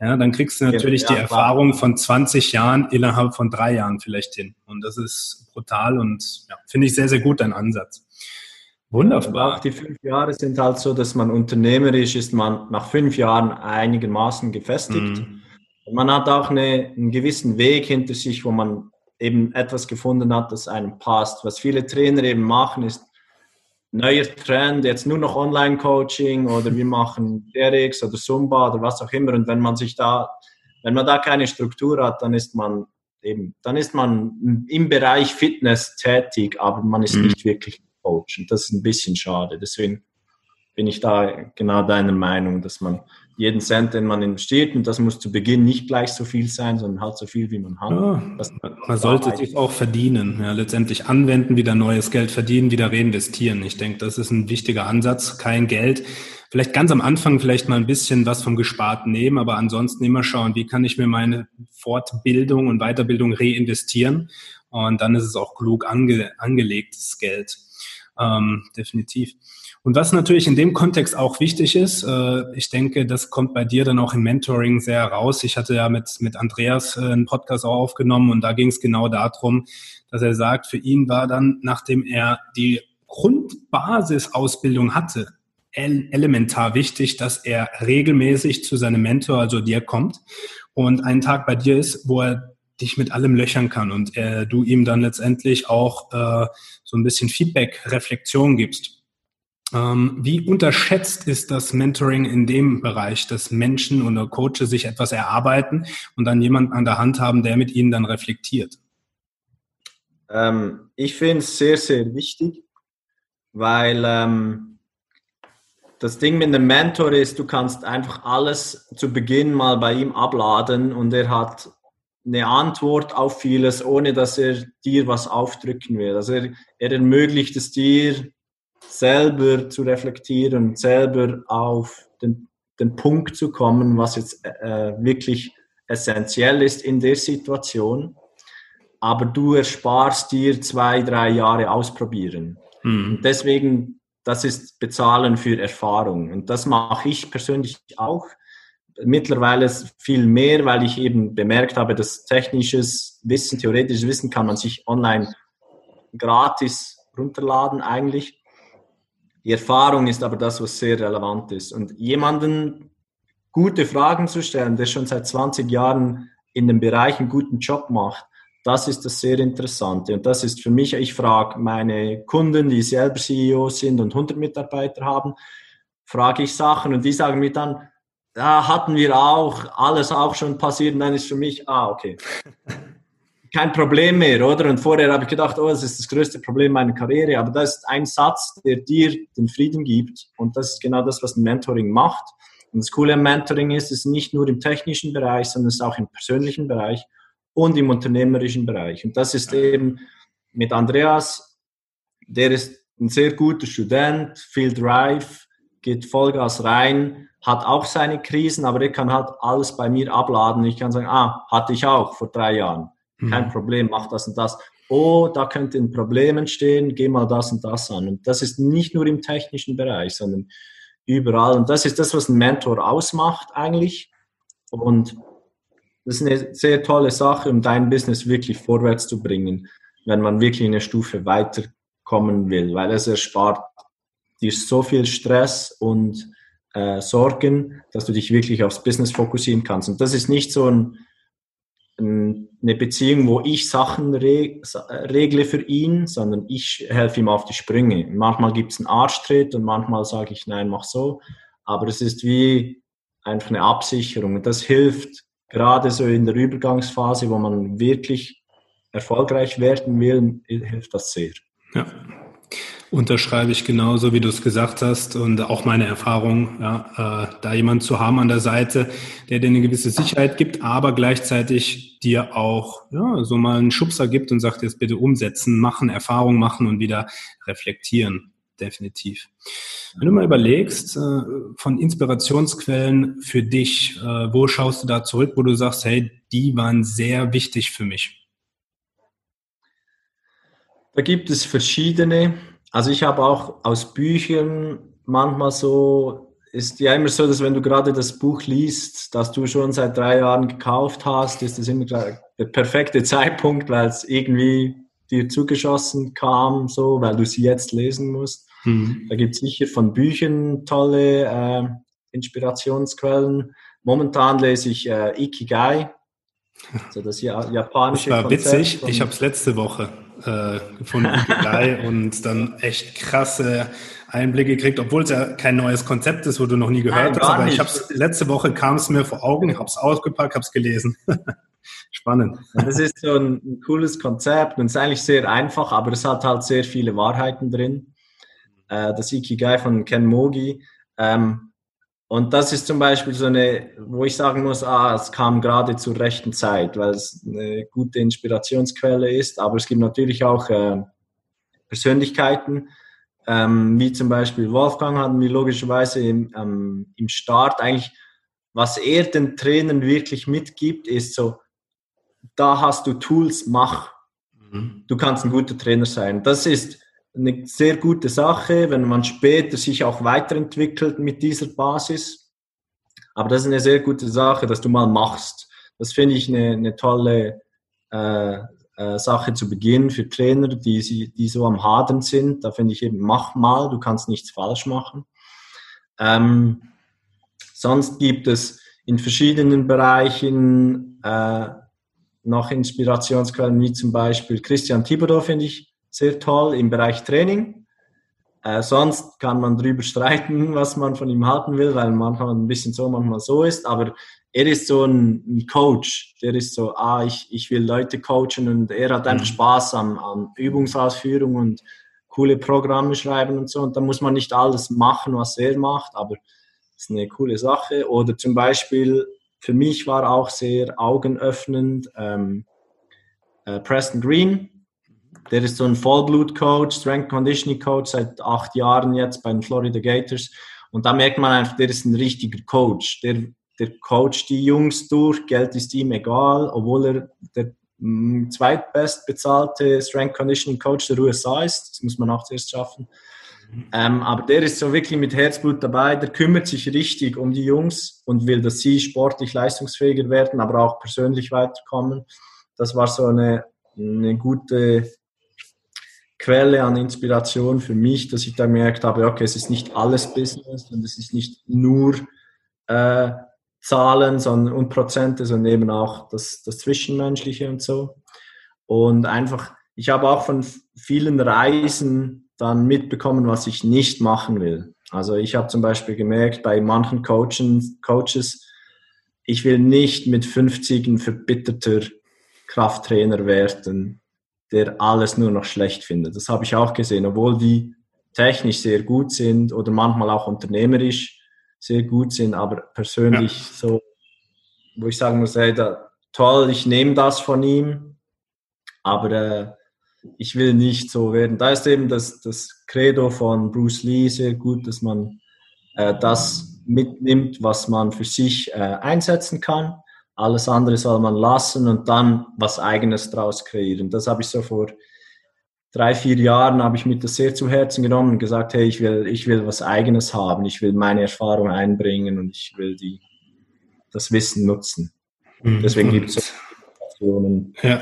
Ja, dann kriegst du natürlich ja, die Erfahrung von 20 Jahren innerhalb von drei Jahren vielleicht hin. Und das ist brutal und ja, finde ich sehr, sehr gut, dein Ansatz. Wunderbar. Auch die fünf Jahre sind halt so, dass man unternehmerisch ist, man nach fünf Jahren einigermaßen gefestigt. Mhm. Man hat auch eine, einen gewissen Weg hinter sich, wo man eben etwas gefunden hat, das einem passt. Was viele Trainer eben machen, ist neuer Trend, jetzt nur noch Online-Coaching oder wir machen DRX oder Zumba oder was auch immer. Und wenn man sich da, wenn man da keine Struktur hat, dann ist man eben, dann ist man im Bereich Fitness tätig, aber man ist mhm. nicht wirklich Coach. Und das ist ein bisschen schade. Deswegen bin ich da genau deiner Meinung, dass man jeden Cent, den man investiert. Und das muss zu Beginn nicht gleich so viel sein, sondern halt so viel, wie man hat. Ja, man sollte sich auch verdienen, ja, letztendlich anwenden, wieder neues Geld verdienen, wieder reinvestieren. Ich denke, das ist ein wichtiger Ansatz. Kein Geld. Vielleicht ganz am Anfang vielleicht mal ein bisschen was vom Gesparten nehmen, aber ansonsten immer schauen, wie kann ich mir meine Fortbildung und Weiterbildung reinvestieren. Und dann ist es auch klug ange, angelegtes Geld. Ähm, definitiv. Und was natürlich in dem Kontext auch wichtig ist, äh, ich denke, das kommt bei dir dann auch im Mentoring sehr raus. Ich hatte ja mit, mit Andreas äh, einen Podcast auch aufgenommen und da ging es genau darum, dass er sagt, für ihn war dann, nachdem er die Grundbasisausbildung hatte, elementar wichtig, dass er regelmäßig zu seinem Mentor, also dir kommt und einen Tag bei dir ist, wo er dich mit allem löchern kann und äh, du ihm dann letztendlich auch äh, so ein bisschen Feedback, Reflexion gibst. Ähm, wie unterschätzt ist das Mentoring in dem Bereich, dass Menschen oder Coaches sich etwas erarbeiten und dann jemanden an der Hand haben, der mit ihnen dann reflektiert? Ähm, ich finde es sehr, sehr wichtig, weil ähm, das Ding mit dem Mentor ist, du kannst einfach alles zu Beginn mal bei ihm abladen und er hat eine Antwort auf vieles, ohne dass er dir was aufdrücken will. Also er, er ermöglicht es dir, selber zu reflektieren selber auf den, den Punkt zu kommen, was jetzt äh, wirklich essentiell ist in der Situation. Aber du ersparst dir zwei, drei Jahre ausprobieren. Mhm. deswegen, das ist Bezahlen für Erfahrung. Und das mache ich persönlich auch. Mittlerweile viel mehr, weil ich eben bemerkt habe, dass technisches Wissen, theoretisches Wissen kann man sich online gratis runterladen eigentlich. Die Erfahrung ist aber das, was sehr relevant ist. Und jemanden gute Fragen zu stellen, der schon seit 20 Jahren in dem Bereich einen guten Job macht, das ist das sehr Interessante. Und das ist für mich, ich frage meine Kunden, die selber CEO sind und 100 Mitarbeiter haben, frage ich Sachen und die sagen mir dann, da hatten wir auch, alles auch schon passiert. Und dann ist für mich, ah, okay. [laughs] kein Problem mehr, oder? Und vorher habe ich gedacht, oh, das ist das größte Problem meiner Karriere. Aber das ist ein Satz, der dir den Frieden gibt. Und das ist genau das, was ein Mentoring macht. Und das Coole am Mentoring ist, es ist nicht nur im technischen Bereich, sondern es ist auch im persönlichen Bereich und im unternehmerischen Bereich. Und das ist eben mit Andreas, der ist ein sehr guter Student, viel Drive, geht Vollgas rein, hat auch seine Krisen, aber er kann halt alles bei mir abladen. Ich kann sagen, ah, hatte ich auch vor drei Jahren kein mhm. Problem, mach das und das. Oh, da könnte ein Problem entstehen, geh mal das und das an. Und das ist nicht nur im technischen Bereich, sondern überall. Und das ist das, was ein Mentor ausmacht eigentlich. Und das ist eine sehr tolle Sache, um dein Business wirklich vorwärts zu bringen, wenn man wirklich eine Stufe weiterkommen will, weil es erspart dir so viel Stress und äh, Sorgen, dass du dich wirklich aufs Business fokussieren kannst. Und das ist nicht so ein eine Beziehung, wo ich Sachen regle für ihn, sondern ich helfe ihm auf die Sprünge. Manchmal gibt es einen Arschtritt und manchmal sage ich, nein, mach so. Aber es ist wie einfach eine Absicherung. Und das hilft gerade so in der Übergangsphase, wo man wirklich erfolgreich werden will, hilft das sehr. Ja, Unterschreibe ich genauso, wie du es gesagt hast und auch meine Erfahrung, ja, äh, da jemand zu haben an der Seite, der dir eine gewisse Sicherheit gibt, aber gleichzeitig dir auch ja, so mal einen Schubser gibt und sagt, jetzt bitte umsetzen, machen, Erfahrung machen und wieder reflektieren. Definitiv. Wenn du mal überlegst, äh, von Inspirationsquellen für dich, äh, wo schaust du da zurück, wo du sagst, hey, die waren sehr wichtig für mich? Da gibt es verschiedene. Also ich habe auch aus Büchern manchmal so, ist ja immer so, dass wenn du gerade das Buch liest, das du schon seit drei Jahren gekauft hast, ist das immer der perfekte Zeitpunkt, weil es irgendwie dir zugeschossen kam, so, weil du sie jetzt lesen musst. Mhm. Da gibt es sicher von Büchern tolle äh, Inspirationsquellen. Momentan lese ich äh, Ikigai, also das japanische das war Konzept witzig. Ich habe es letzte Woche äh, gefunden und dann echt krasse Einblicke gekriegt, obwohl es ja kein neues Konzept ist, wo du noch nie gehört Nein, hast. Aber nicht. ich habe letzte Woche kam es mir vor Augen, habe es ausgepackt, habe es gelesen. [laughs] Spannend. Das ist so ein, ein, cooles Konzept und es ist eigentlich sehr einfach, aber es hat halt sehr viele Wahrheiten drin. Äh, das Ikigai von Ken Mogi. Ähm, Und das ist zum Beispiel so eine, wo ich sagen muss, ah, es kam gerade zur rechten Zeit, weil es eine gute Inspirationsquelle ist. Aber es gibt natürlich auch äh, Persönlichkeiten, ähm, wie zum Beispiel Wolfgang hatten wir logischerweise im, ähm, im Start eigentlich, was er den Trainern wirklich mitgibt, ist so, da hast du Tools, mach. Mhm. Du kannst ein guter Trainer sein. Das ist eine sehr gute Sache, wenn man später sich auch weiterentwickelt mit dieser Basis. Aber das ist eine sehr gute Sache, dass du mal machst. Das finde ich eine, eine tolle äh, äh, Sache zu Beginn für Trainer, die, die so am Hadern sind. Da finde ich eben, mach mal, du kannst nichts falsch machen. Ähm, sonst gibt es in verschiedenen Bereichen äh, noch Inspirationsquellen, wie zum Beispiel Christian Thibodeau, finde ich sehr toll im Bereich Training. Äh, sonst kann man darüber streiten, [laughs] was man von ihm halten will, weil manchmal ein bisschen so, manchmal so ist. Aber er ist so ein, ein Coach. Der ist so, ah, ich, ich will Leute coachen und er hat einfach mhm. Spaß an, an Übungsausführung und coole Programme schreiben und so. Und da muss man nicht alles machen, was er macht, aber das ist eine coole Sache. Oder zum Beispiel, für mich war auch sehr augenöffnend ähm, äh, Preston Green, der ist so ein Vollblut-Coach, Strength Conditioning Coach seit acht Jahren jetzt bei den Florida Gators. Und da merkt man einfach, der ist ein richtiger Coach. Der, der coacht die Jungs durch, Geld ist ihm egal, obwohl er der mh, mm, zweitbest bezahlte Strength Conditioning Coach der USA ist. Das muss man auch zuerst schaffen. Ähm, aber der ist so wirklich mit Herzblut dabei, der kümmert sich richtig um die Jungs und will, dass sie sportlich leistungsfähiger werden, aber auch persönlich weiterkommen. Das war so eine, eine gute Quelle an Inspiration für mich, dass ich da gemerkt habe, okay, es ist nicht alles Business und es ist nicht nur äh, Zahlen sondern, und Prozente, sondern eben auch das, das Zwischenmenschliche und so. Und einfach, ich habe auch von vielen Reisen dann mitbekommen, was ich nicht machen will. Also ich habe zum Beispiel gemerkt, bei manchen Coachen, Coaches, ich will nicht mit 50 ein verbitterter Krafttrainer werden, der alles nur noch schlecht findet. Das habe ich auch gesehen, obwohl die technisch sehr gut sind oder manchmal auch unternehmerisch sehr gut sind, aber persönlich ja. so, wo ich sagen muss, hey, da, toll, ich nehme das von ihm, aber äh, ich will nicht so werden. Da ist eben das, das Credo von Bruce Lee sehr gut, dass man äh, das mitnimmt, was man für sich äh, einsetzen kann alles andere soll man lassen und dann was Eigenes draus kreieren. Das habe ich so vor drei, vier Jahren habe ich mir das sehr zu Herzen genommen und gesagt, hey, ich will, ich will was Eigenes haben, ich will meine Erfahrung einbringen und ich will die, das Wissen nutzen. Mhm. Deswegen gibt es Inspirationen, ja.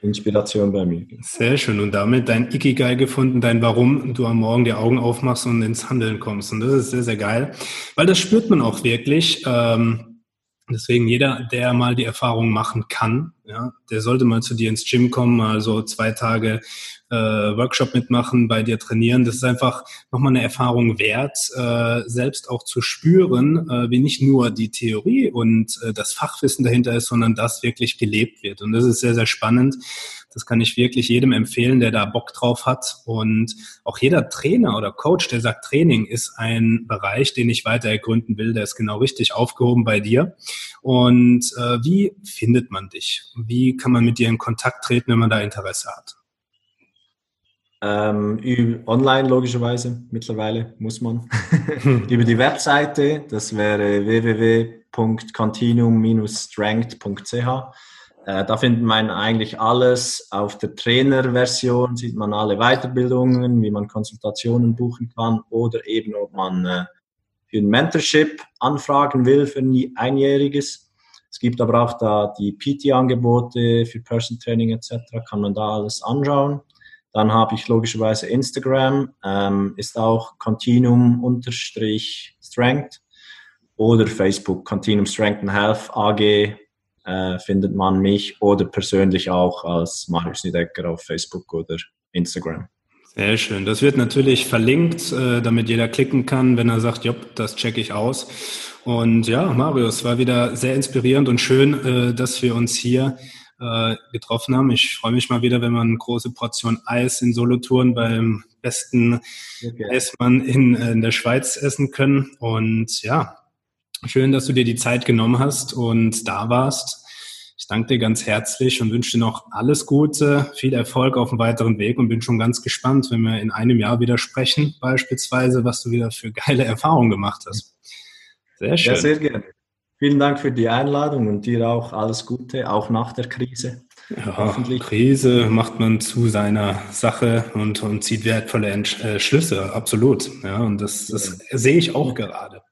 Inspiration bei mir. Sehr schön. Und damit dein Ikigai gefunden, dein Warum du am Morgen die Augen aufmachst und ins Handeln kommst. Und das ist sehr, sehr geil, weil das spürt man auch wirklich. Ähm, Deswegen jeder, der mal die Erfahrung machen kann, ja, der sollte mal zu dir ins Gym kommen, mal so zwei Tage äh, Workshop mitmachen, bei dir trainieren. Das ist einfach nochmal eine Erfahrung wert, äh, selbst auch zu spüren, äh, wie nicht nur die Theorie und äh, das Fachwissen dahinter ist, sondern das wirklich gelebt wird. Und das ist sehr, sehr spannend. Das kann ich wirklich jedem empfehlen, der da Bock drauf hat. Und auch jeder Trainer oder Coach, der sagt, Training ist ein Bereich, den ich weiter ergründen will, der ist genau richtig aufgehoben bei dir. Und äh, wie findet man dich? Wie kann man mit dir in Kontakt treten, wenn man da Interesse hat? Ähm, online logischerweise, mittlerweile muss man. [laughs] Über die Webseite, das wäre www.continuum-strength.ch. Äh, da findet man eigentlich alles. Auf der Trainerversion sieht man alle Weiterbildungen, wie man Konsultationen buchen kann oder eben, ob man äh, für ein Mentorship anfragen will für ein einjähriges. Es gibt aber auch da die PT-Angebote für Person Training etc. Kann man da alles anschauen. Dann habe ich logischerweise Instagram, ähm, ist auch Continuum-Strength oder Facebook, Continuum Strength and Health AG äh, findet man mich oder persönlich auch als Marius Niedecker auf Facebook oder Instagram. Sehr schön. Das wird natürlich verlinkt, äh, damit jeder klicken kann, wenn er sagt, jopp, das checke ich aus. Und ja, Marius, war wieder sehr inspirierend und schön, äh, dass wir uns hier getroffen haben. Ich freue mich mal wieder, wenn wir eine große Portion Eis in Solothurn beim besten okay. Eismann in, in der Schweiz essen können. Und ja, schön, dass du dir die Zeit genommen hast und da warst. Ich danke dir ganz herzlich und wünsche dir noch alles Gute, viel Erfolg auf dem weiteren Weg und bin schon ganz gespannt, wenn wir in einem Jahr wieder sprechen, beispielsweise, was du wieder für geile Erfahrungen gemacht hast. Sehr schön. Ja, sehr gerne. Vielen Dank für die Einladung und dir auch alles Gute, auch nach der Krise. Ja, Krise macht man zu seiner Sache und, und zieht wertvolle Entschlüsse, äh, absolut. Ja, und das, das sehe ich auch gerade.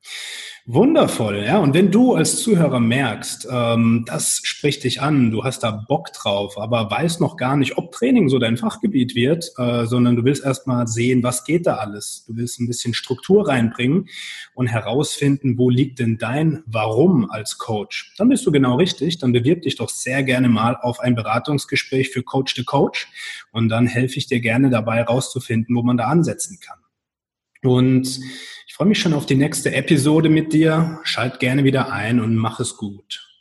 Wundervoll, ja. Und wenn du als Zuhörer merkst, ähm, das spricht dich an, du hast da Bock drauf, aber weißt noch gar nicht, ob Training so dein Fachgebiet wird, äh, sondern du willst erstmal sehen, was geht da alles. Du willst ein bisschen Struktur reinbringen und herausfinden, wo liegt denn dein Warum als Coach. Dann bist du genau richtig. Dann bewirb dich doch sehr gerne mal auf ein Beratungsgespräch für Coach to Coach und dann helfe ich dir gerne dabei herauszufinden, wo man da ansetzen kann. Und ich freue mich schon auf die nächste Episode mit dir. Schalt gerne wieder ein und mach es gut.